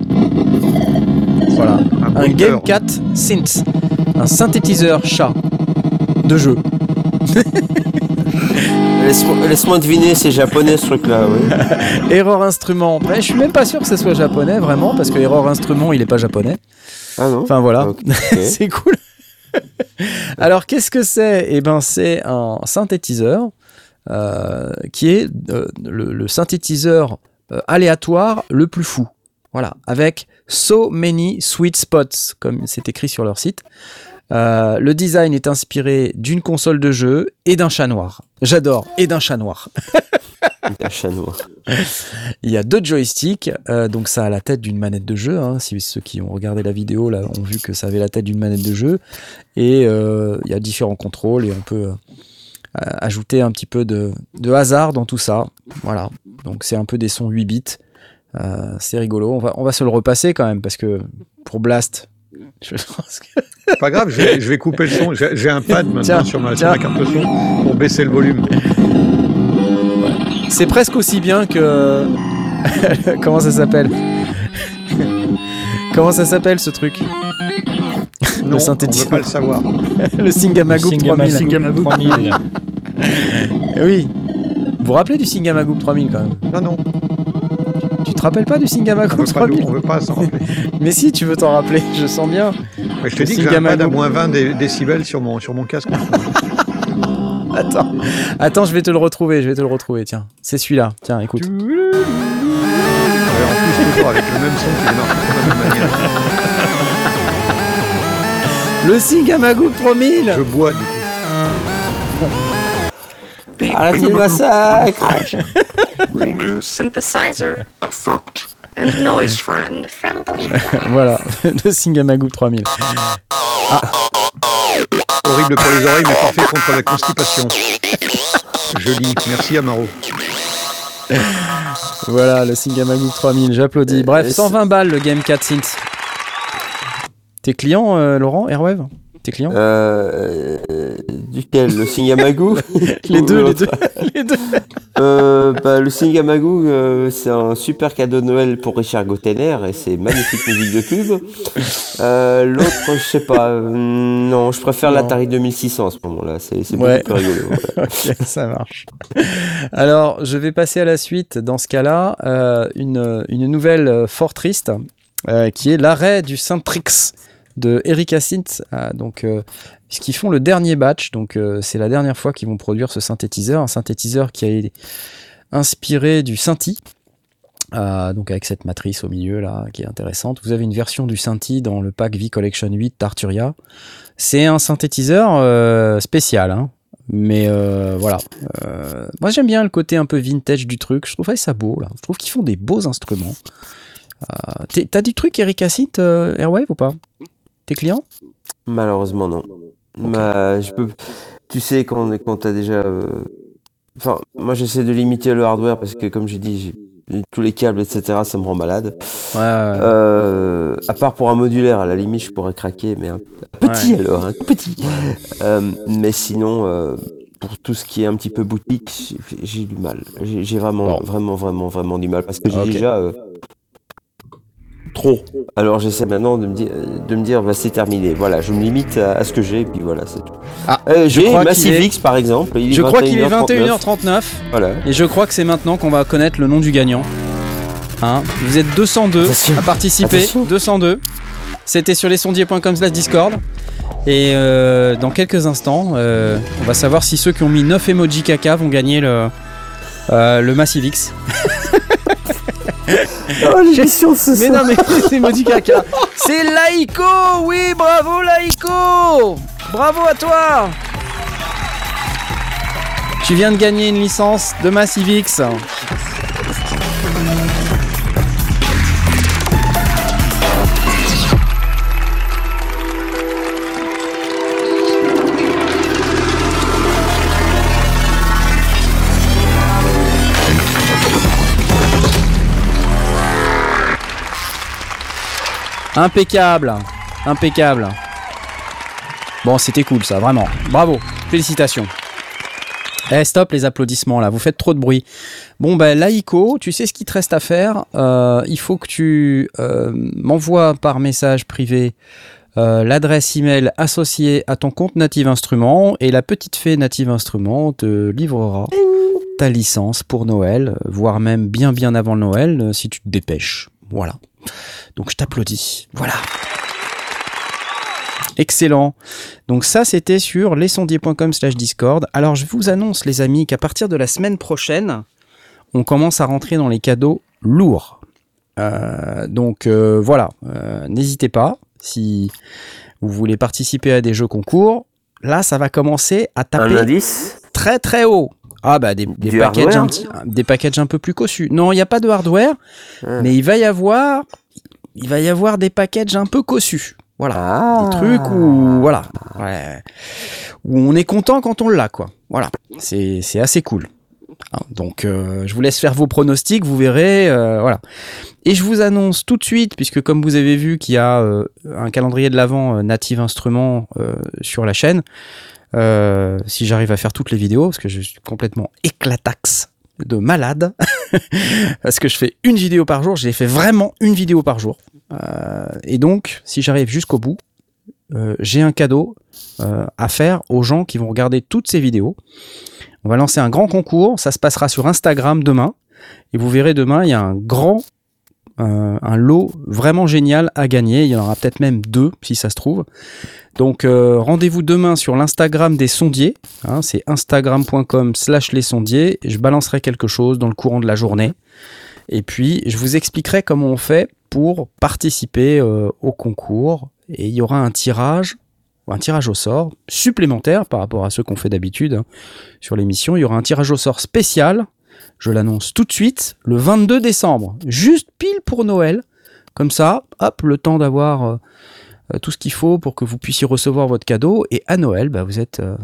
Voilà. Un pointeur. Game 4 Synth. Un synthétiseur chat de jeu. Laisse-moi deviner, c'est japonais ce truc-là, oui. Error Instrument. Je suis même pas sûr que ce soit japonais vraiment parce que Error Instrument il est pas japonais. Ah non Enfin voilà. C'est cool. Alors, qu'est-ce que c'est? Eh ben, c'est un synthétiseur euh, qui est euh, le, le synthétiseur euh, aléatoire le plus fou. Voilà, avec so many sweet spots, comme c'est écrit sur leur site. Euh, le design est inspiré d'une console de jeu et d'un chat noir. J'adore, et d'un chat noir. Un chat noir. Il y a deux joysticks, euh, donc ça a la tête d'une manette de jeu. hein. Si ceux qui ont regardé la vidéo là ont vu que ça avait la tête d'une manette de jeu, et euh, il y a différents contrôles et on peut ajouter un petit peu de, de hasard dans tout ça. Voilà, donc c'est un peu des sons 8 bits. Euh, c'est rigolo. On va, on va se le repasser quand même parce que pour Blast, je pense que C'est Pas grave, je vais, je vais couper le son. J'ai un pad maintenant Tiens, sur, ma, sur ma carte son pour baisser le volume. c'est presque aussi bien que comment ça s'appelle Comment ça s'appelle ce truc Non, on synthétiseur. veut pas le savoir. Le Singamagoop 3000. Singamagoop 3000. Oui. Vous vous rappelez du Singamagoop 3000 quand même? Non, non, te rappelles pas du pas, 3000 on veut pas s'en rappeler. Mais si, tu veux t'en rappeler, je sens bien. Je te Le dis que j'ai un pad à moins 20 dé- décibels sur mon, sur mon casque. Attends, attends, je vais te le retrouver, je vais te le retrouver, tiens. C'est celui-là, tiens, écoute. Ouais, en plus, toujours avec le même son qui démarre toujours de la même manière. Le Singamagoop 3000 Je bois du coup. Arrêtez le massacre synthesizer, a foot, and noise friend. Voilà, le Singamagoop 3000. Horrible pour les oreilles, mais parfait contre la constipation. Joli, merci Amaro. Voilà, le Singamagoop 3000, j'applaudis. Bref, Euh, 120 balles le Game 4 Synth. T'es client, euh, Laurent, Airwave? T'es client euh, Duquel Le Singamagu Les deux, les deux, les deux. Euh, bah, le Singamagu, euh, c'est un super cadeau de Noël pour Richard Gottener et c'est magnifique musique de cube. Euh, L'autre, je sais pas. euh, non, je préfère l'Atari 2600 à ce moment-là. C'est Ouais. beaucoup plus rigolo. voilà. Ça marche. Alors, je vais passer à la suite. Dans ce cas-là, une, une nouvelle fort triste, qui est l'arrêt du Syntrix de Synth. Euh, donc, euh, puisqu'ils font le dernier batch, donc euh, c'est la dernière fois qu'ils vont produire ce synthétiseur, un synthétiseur qui a été inspiré du Synthi. Euh, donc avec cette matrice au milieu là qui est intéressante. Vous avez une version du Synthi dans le pack V Collection 8 d'Arturia. C'est un synthétiseur spécial, hein. mais voilà. Moi j'aime bien le côté un peu vintage du truc. Je trouve ça beau. Je trouve qu'ils font des beaux instruments. T'as du truc Eric Acid Airwave ou pas? T'es client Malheureusement, non. Bah, je peux... Tu sais, quand, quand t'as déjà. euh, Enfin, moi, j'essaie de limiter le hardware parce que, comme j'ai dit, tous les câbles, etc., ça me rend malade. Ouais, ouais, ouais. Euh, à part pour un modulaire, à la limite, je pourrais craquer, mais un petit alors, un petit. Euh, mais sinon, euh, pour tout ce qui est un petit peu boutique, j'ai- du mal. J'ai vraiment, Bon. vraiment, vraiment, vraiment du mal parce que j'ai déjà. Trop. Alors j'essaie maintenant de me dire, de me dire, bah, c'est terminé. Voilà, je me limite à, à ce que j'ai, et puis voilà, c'est tout. Ah, Euh, je j'ai crois Massive qu'il est- X par exemple. il Je crois qu'il est 21h39. 21h39 Voilà. et je crois que c'est maintenant qu'on va connaître le nom du gagnant. Hein Vous êtes 202 Attention. à participer. Attention. 202. C'était sur lesondiers.com slash Discord. Et euh, dans quelques instants, euh, on va savoir si ceux qui ont mis 9 emojis caca vont gagner le, le Massive X. Oh, l'émission ce Mais non, mais c'est emojis caca. C'est Laïko Oui, bravo Laïko. Bravo à toi. Tu viens de gagner une licence de Massive Impeccable, impeccable. Bon, c'était cool ça, vraiment. Bravo, félicitations. Eh, stop les applaudissements là, vous faites trop de bruit. Bon, ben Laïko, tu sais ce qu'il te reste à faire. Euh, il faut que tu euh, m'envoies par message privé euh, l'adresse email associée à ton compte Native Instruments et la petite fée Native Instruments te livrera ta licence pour Noël, voire même bien bien avant Noël euh, si tu te dépêches. Voilà. Donc je t'applaudis. Voilà. Excellent. Donc ça, c'était sur lesondiers.com slash Discord. Alors je vous annonce, les amis, qu'à partir de la semaine prochaine, on commence à rentrer dans les cadeaux lourds. Euh, donc euh, voilà, Euh, n'hésitez pas, si vous voulez participer à des jeux concours, là, ça va commencer à Un taper indice? très très haut. Ah bah des, des packages un petit, des packages un peu plus cossus. Non, il n'y a pas de hardware, Ah. mais il va y avoir, il va y avoir des packages un peu cossus. Voilà, Ah. des trucs où voilà, ouais, où on est content quand on l'a quoi. Voilà, c'est c'est assez cool. Hein, Donc euh, je vous laisse faire vos pronostics, vous verrez, euh, voilà. Et je vous annonce tout de suite, puisque comme vous avez vu qu'il y a euh, un calendrier de l'avant Native Instruments euh, sur la chaîne, euh, si j'arrive à faire toutes les vidéos, parce que je suis complètement éclataxe de malade, parce que je fais une vidéo par jour, j'ai fait vraiment une vidéo par jour. Euh, et donc, si j'arrive jusqu'au bout, euh, j'ai un cadeau euh, à faire aux gens qui vont regarder toutes ces vidéos. On va lancer un grand concours, ça se passera sur Instagram demain, et vous verrez demain, il y a un grand, euh, un lot vraiment génial à gagner. Il y en aura peut-être même deux, si ça se trouve. Donc euh, rendez-vous demain sur l'Instagram des sondiers. hein, c'est instagram.com slash les sondiers. Je balancerai quelque chose dans le courant de la journée. Et puis je vous expliquerai comment on fait pour participer euh, au concours. Et il y aura un tirage, un tirage au sort supplémentaire par rapport à ceux qu'on fait d'habitude hein, sur l'émission. Il y aura un tirage au sort spécial. Je l'annonce tout de suite, le 22 décembre, juste pile pour Noël. Comme ça, hop, le temps d'avoir euh, euh, tout ce qu'il faut pour que vous puissiez recevoir votre cadeau. Et à Noël, bah, vous êtes, euh,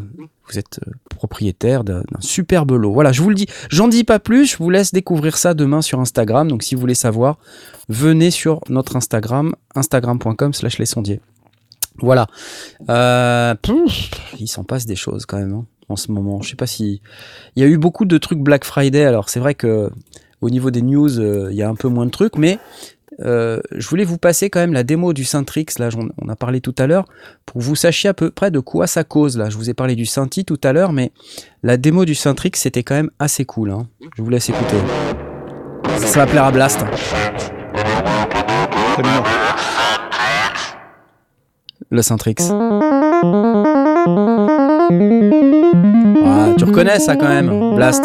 vous êtes propriétaire d'un superbe lot. Voilà, je vous le dis. J'en dis pas plus. Je vous laisse découvrir ça demain sur Instagram. Donc, si vous voulez savoir, venez sur notre Instagram, instagram.com slash les sondiers. Voilà. Il s'en passe des choses quand même hein, en ce moment. Je sais pas si il y a eu beaucoup de trucs Black Friday. Alors c'est vrai que au niveau des news, euh, il y a un peu moins de trucs, mais euh, je voulais vous passer quand même la démo du Syntrix, là on a parlé tout à l'heure, pour que vous sachiez à peu près de quoi ça cause. Là, je vous ai parlé du Synthi tout à l'heure, mais la démo du Syntrix c'était quand même assez cool. hein. Je vous laisse écouter. Ça va plaire à Blast. Le Syntrix. Ah, tu reconnais ça quand même, Blast.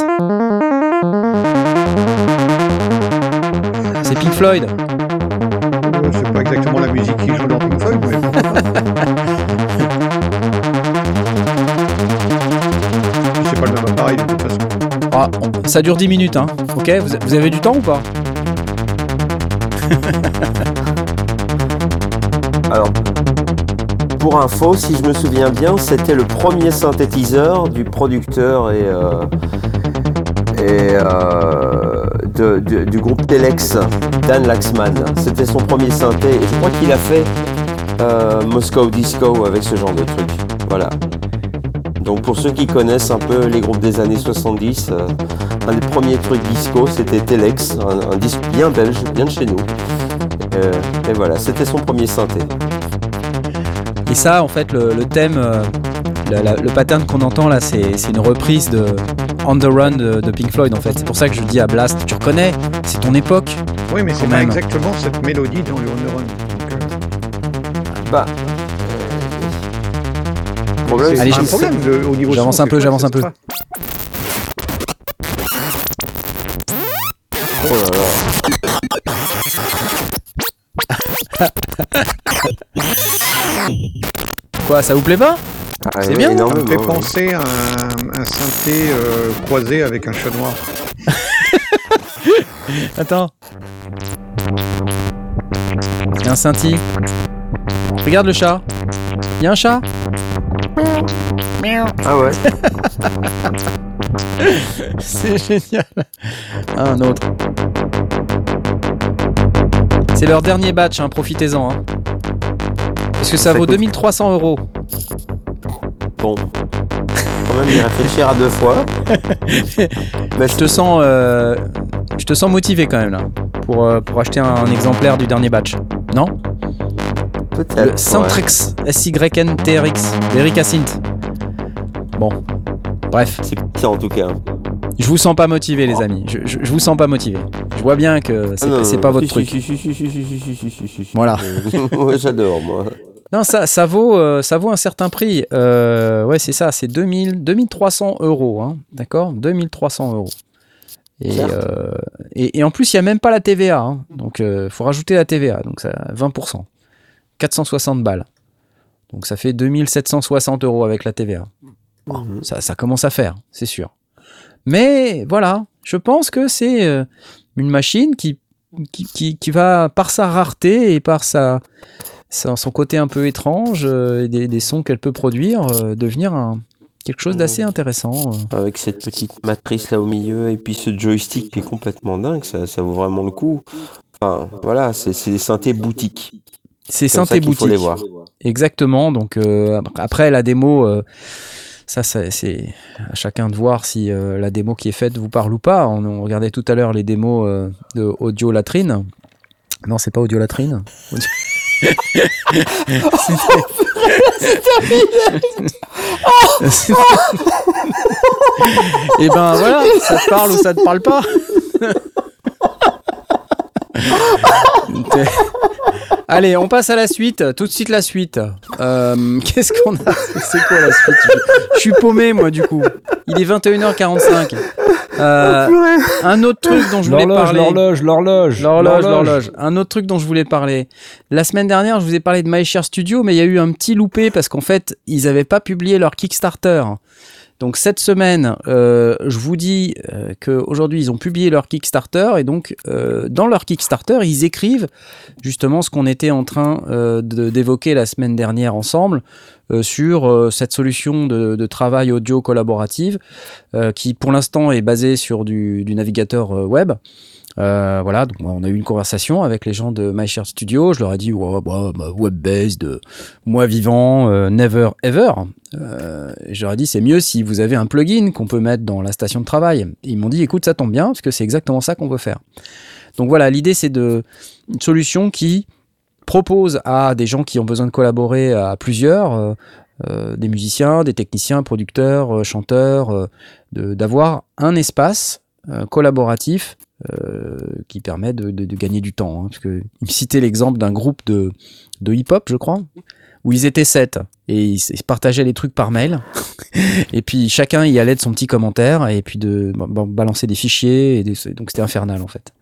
C'est Pink Floyd. Euh, C'est pas exactement la musique qui joue dans Pink Floyd, mais. C'est pas le même appareil de toute façon. Ah, on- ça dure 10 minutes, hein. Ok, vous, vous avez du temps ou pas? Alors, pour info, si je me souviens bien, c'était le premier synthétiseur du producteur et, euh, et euh, du groupe Telex, Dan Laxman. C'était son premier synthé et je crois qu'il a fait euh, Moscow Disco avec ce genre de truc. Voilà. Donc pour ceux qui connaissent un peu les groupes des années 70, euh, un des premiers trucs disco c'était Telex, un, disque bien belge, bien de chez nous. et voilà, c'était son premier synthé. Et ça, en fait, le, le thème, euh, la- la- le pattern qu'on entend là, c'est une reprise de On the Run de, de Pink Floyd, en fait. C'est pour ça que je dis à Blast, tu reconnais, c'est ton époque. Oui, mais c'est pas exactement cette mélodie dans le On the Run. Donc, euh, Bah. C'est pas un problème le- au niveau j'avance un peu, j'avance un peu. Quoi, ça vous plaît pas Ah, C'est bien, Ça me fait penser à un, un synthé euh, croisé avec un chat noir. Attends. Il y a un scintille. Regarde le chat. Il y a un chat Ah ouais. C'est génial. Un autre. C'est leur dernier batch, hein, profitez-en. hein. Parce que ça, vaut 2300 euros. Bon. Quand même y réfléchir à deux fois. je te sens, euh, je te sens motivé quand même là, pour, euh, pour acheter un, exemplaire du dernier batch. Non? Peut-être. Le Centrix ouais. SYNTRX d'Eric Asint. Bon. Bref. C'est en tout cas. Je vous sens pas motivé, les amis. Je, je, vous sens pas motivé. Je vois bien que c'est ah pas, votre truc. Voilà. J'adore, moi. Non, ça, ça vaut, euh, ça vaut un certain prix. Euh, ouais, c'est ça, c'est 2000, 2300 euros, hein, d'accord? 2300 euros. Et, euh, et, et en plus, il n'y a même pas la TVA, hein, donc il faut rajouter la TVA, donc ça 20%. 460 balles. Donc ça fait 2760 euros avec la TVA. Mhm. Ça, ça commence à faire, c'est sûr. Mais voilà, je pense que c'est une machine qui, qui, qui, qui va, par sa rareté et par sa- son côté un peu étrange euh, et des, des sons qu'elle peut produire, euh, devenir un, quelque chose d'assez intéressant. euh. Avec cette petite matrice là au milieu et puis ce joystick qui est complètement dingue, ça, ça vaut vraiment le coup. Enfin, voilà, c'est des synthés boutiques. C'est Comme ça synthé qu'il faut les boutique. voir. Exactement. Donc euh, après la démo, euh, ça, ça, c'est à chacun de voir si euh, la démo qui est faite vous parle ou pas. On, on regardait tout à l'heure les démos de Audio Latrine. Non, c'est pas Audio Latrine. Audio- C'était- Et ben voilà, ça te parle ou ça te parle pas. Allez, on passe à la suite. Tout de suite la suite. Euh, Qu'est-ce qu'on a C'est quoi la suite je, je suis paumé moi du coup. Il est 21h45. Euh, un autre truc dont je voulais L'horloge, parler. l'horloge, l'horloge. L'horloge, l'horloge. Un autre truc dont je voulais parler. La semaine dernière, je vous ai parlé de MyShare Studio, mais il y a eu un petit loupé parce qu'en fait, ils n'avaient pas publié leur Kickstarter. Donc cette semaine, euh, je vous dis euh, qu'aujourd'hui, ils ont publié leur Kickstarter et donc euh, dans leur Kickstarter, ils écrivent justement ce qu'on était en train d'évoquer la semaine dernière ensemble sur cette solution de, travail audio collaborative qui pour l'instant est basée sur du, navigateur web. Euh, voilà, donc on a eu une conversation avec les gens de MyShare Studio. Je leur ai dit, ouais, bah, bah, web-based, euh, moi vivant, euh, never ever. Euh, et je leur ai dit, c'est mieux si vous avez un plugin qu'on peut mettre dans la station de travail. Et ils m'ont dit, écoute, ça tombe bien, parce que c'est exactement ça qu'on veut faire. Donc voilà, l'idée, c'est de une solution qui propose à des gens qui ont besoin de collaborer à plusieurs, euh, euh, des musiciens, des techniciens, producteurs, chanteurs, d'avoir un espace collaboratif euh, qui permet de, gagner du temps. hein, parce que il me citait l'exemple d'un groupe de, de hip-hop, je crois, où ils étaient sept et ils, partageaient les trucs par mail. et puis chacun y allait de son petit commentaire et puis de ba- ba- balancer des fichiers. Et des- donc c'était infernal en fait.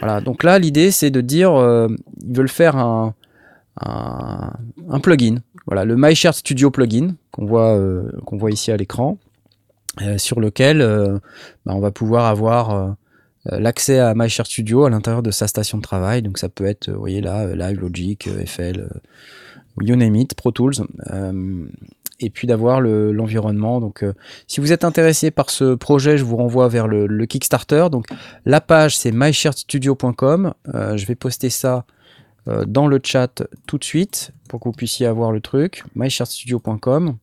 Voilà. Donc là, l'idée c'est de dire, euh, ils veulent faire un, un, plugin. Voilà, le MyShare Studio plugin qu'on voit, euh, qu'on voit ici à l'écran, euh, sur lequel euh, bah, on va pouvoir avoir euh, euh, l'accès à MyShare Studio à l'intérieur de sa station de travail. Donc ça peut être, euh, vous voyez là, euh, Live, Logic, euh, FL, euh, you name it, Pro Tools. euh, et puis d'avoir le- l'environnement. Donc, euh, si vous êtes intéressé par ce projet, je vous renvoie vers le, Kickstarter. Donc, la page c'est mysharestudio.com. Euh, je vais poster ça euh, dans le chat tout de suite pour que vous puissiez avoir le truc. mysharestudio.com.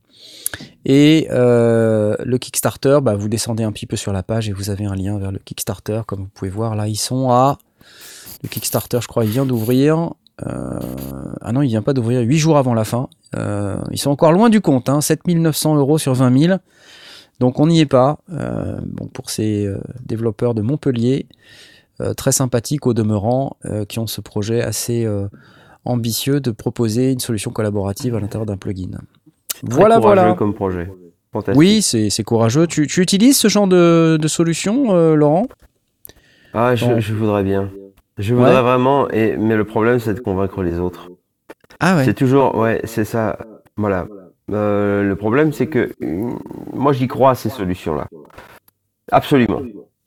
Et euh, le Kickstarter, bah, vous descendez un petit peu sur la page et vous avez un lien vers le Kickstarter. Comme vous pouvez voir, là, ils sont à Le Kickstarter, je crois, il vient d'ouvrir. Euh, ah non, il vient pas d'ouvrir 8 jours avant la fin. Euh, ils sont encore loin du compte, hein, 7900 euros sur 20 000. Donc on n'y est pas. Bon, pour ces développeurs de Montpellier, très sympathiques au demeurant, qui ont ce projet assez ambitieux de proposer une solution collaborative à l'intérieur d'un plugin. Très Voilà, courageux voilà. comme projet. Oui, c'est c'est courageux. Tu, tu utilises ce genre de, de solution, euh, Laurent? Ah, je, voudrais bien. Je voudrais Ouais. vraiment, et, mais le problème, c'est de convaincre les autres. Ah ouais. C'est toujours, ouais, c'est ça. Voilà. Euh, le problème, c'est que euh, moi, j'y crois à ces solutions-là. Absolument.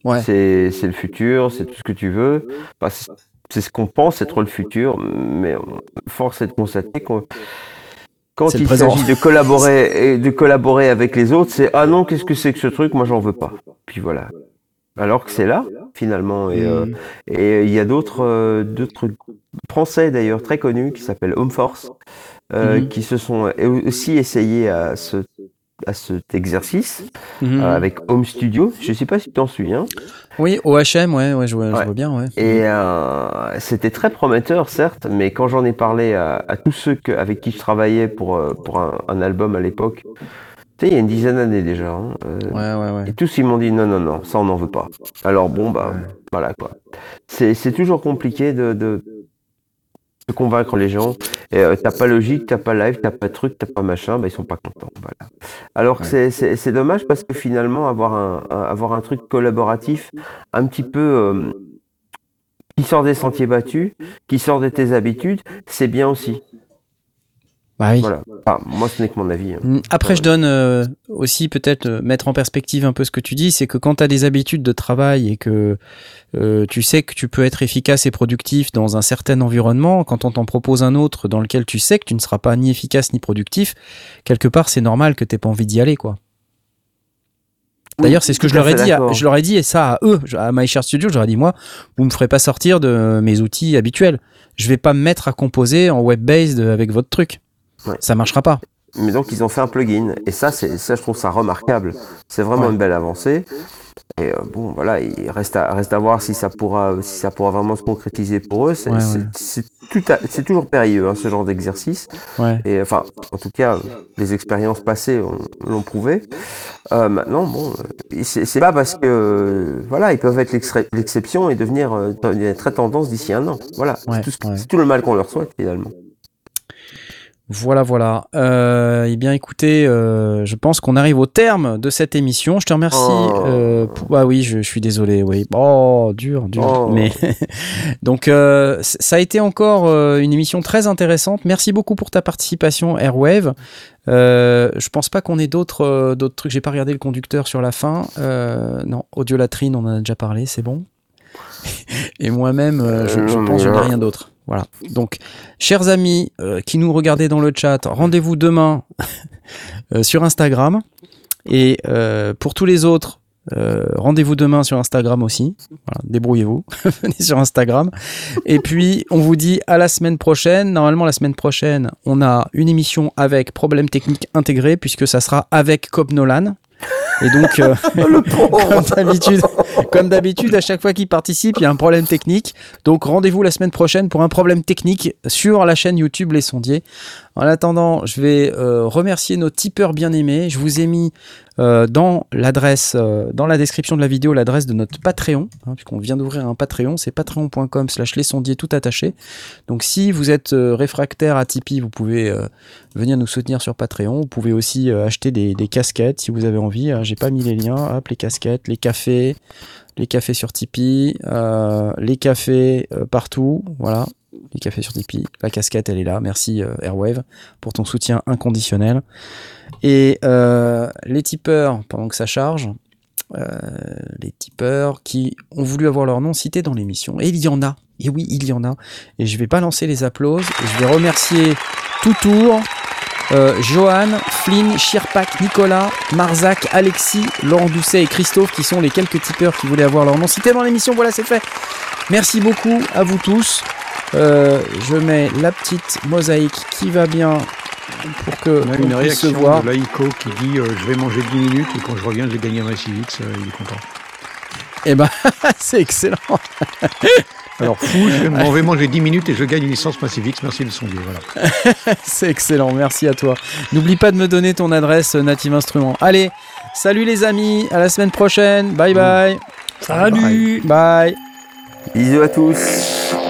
Ouais. C'est, c'est le futur, c'est tout ce que tu veux. Enfin, c'est, ce qu'on pense être le futur, mais force est de constater qu'on quand il s'agit de collaborer et de collaborer avec les autres, c'est ah non, qu'est-ce que c'est que ce truc? Moi, j'en veux pas. Puis voilà. Alors que c'est là, finalement, et euh, Mm. et il y a d'autres euh, d'autres Français d'ailleurs très connus qui s'appellent Home Force, euh, Mhm. qui se sont euh, aussi essayés à ce à cet exercice Mhm. euh, avec Home Studio. Je sais pas si tu t'en souviens. Oui, OHM, ouais, ouais, je vois, je Ouais. vois bien, ouais. Et euh, c'était très prometteur, certes, mais quand j'en ai parlé à, à tous ceux que, avec qui je travaillais pour, euh, pour un, un album à l'époque, tu sais, il y a une dizaine d'années déjà, hein, euh, Ouais, ouais, ouais. et tous ils m'ont dit non, non, non, ça on n'en veut pas. Alors bon, bah voilà quoi. C'est c'est toujours compliqué de, de, de convaincre les gens. Et euh, t'as pas logique, t'as pas live, t'as pas truc, t'as pas machin, bah ils sont pas contents. Voilà. Alors c'est- c'est c'est dommage parce que finalement avoir un, un- avoir un truc collaboratif un petit peu euh, qui sort des sentiers battus, qui sort de tes habitudes, c'est bien aussi. Bah oui. Voilà. Enfin, moi ce n'est que mon avis. hein. Mm, Après, je donne euh, aussi peut-être euh, mettre en perspective un peu ce que tu dis, c'est que quand tu as des habitudes de travail et que euh, tu sais que tu peux être efficace et productif dans un certain environnement, quand on t'en propose un autre dans lequel tu sais que tu ne seras pas ni efficace ni productif, quelque part c'est normal que tu pas envie d'y aller, quoi. D'ailleurs, c'est ce que je leur ai dit, à, je leur ai dit et ça à eux, à MyShare Studio, je leur ai dit moi, vous me ferez pas sortir de mes outils habituels. Je vais pas me mettre à composer en web-based avec votre truc. Ouais. Ça marchera pas. Mais donc ils ont fait un plugin et ça c'est ça je trouve ça remarquable. C'est vraiment Ouais. une belle avancée. Et euh, bon voilà, il reste à reste à voir si ça pourra si ça pourra vraiment se concrétiser pour eux. C'est Ouais, ouais. toujours périlleux hein, ce genre d'exercice. Ouais. Et enfin en tout cas les expériences passées ont- l'ont prouvé. Euh, maintenant bon euh, c'est pas parce que voilà ils peuvent être l'exception et devenir euh, très tendance d'ici un an. Voilà c'est tout, tout le mal qu'on leur souhaite finalement. Voilà, voilà. Euh, eh bien, écoutez, euh, je pense qu'on arrive au terme de cette émission. Je te remercie. Oh. euh, pour- Ah oui, je, je suis désolé. Oui. Oh, dur, dur. Oh. Mais donc, euh, ça a été encore une émission très intéressante. Merci beaucoup pour ta participation, Airwave. Euh, je pense pas qu'on ait d'autres d'autres trucs. J'ai pas regardé le conducteur sur la fin. Euh, non, Audiolatrine, on en a déjà parlé. C'est bon. Et moi-même, je, je pense que je n'ai mais, rien d'autre. Voilà. Donc, chers amis euh, qui nous regardez dans le chat, rendez-vous demain euh, sur Instagram. Et euh, pour tous les autres, euh, rendez-vous demain sur Instagram aussi. Voilà, débrouillez-vous. Venez sur Instagram. Et puis, on vous dit à la semaine prochaine. Normalement, la semaine prochaine, on a une émission avec problème technique intégré, puisque ça sera avec Cobb Nolan. Et donc, euh, comme d'habitude, comme d'habitude, à chaque fois qu'il participe, il y a un problème technique. Donc, rendez-vous la semaine prochaine pour un problème technique sur la chaîne YouTube Les Sondiers. En attendant, je vais euh, remercier nos tipeurs bien-aimés. Je vous ai mis euh, dans l'adresse, euh, dans la description de la vidéo, l'adresse de notre Patreon, hein, puisqu'on vient d'ouvrir un Patreon. C'est patreon.com slash les sondiers tout attaché. Donc, si vous êtes réfractaire à Tipeee, vous pouvez venir nous soutenir sur Patreon. Vous pouvez aussi acheter des, casquettes si vous avez envie. Euh, J'ai pas mis les liens. Hop, les casquettes, les cafés, les cafés sur Tipeee, les cafés partout. Voilà, les cafés sur Tipeee. La casquette, elle est là. Merci euh, Airwave pour ton soutien inconditionnel. Et euh, les tipeurs, pendant que ça charge, euh, les tipeurs qui ont voulu avoir leur nom cité dans l'émission. Et il y en a. Et oui, il y en a. Et je vais pas lancer les applauses. Je vais remercier tout tour. Johan, Flynn, Chirpac, Nicolas, Marzac, Alexis, Laurent Doucet et Christophe qui sont les quelques tipeurs qui voulaient avoir leur nom cité dans l'émission. Voilà, c'est fait. Merci beaucoup à vous tous. Euh, je mets la petite mosaïque qui va bien pour que On a qu'on une puisse réaction se voir. de Laïco qui dit euh, Je vais manger 10 minutes et quand je reviens, j'ai gagné un euh, il est content. Eh ben, c'est excellent. Alors fou, je m'en vais manger 10 minutes et je gagne une licence Massivix. Merci le sondier. Voilà. C'est excellent, merci à toi. N'oublie pas de me donner ton adresse euh, Native Instruments. Allez, salut les amis, à la semaine prochaine. Bye bye. Salut Bye. Bisous à tous.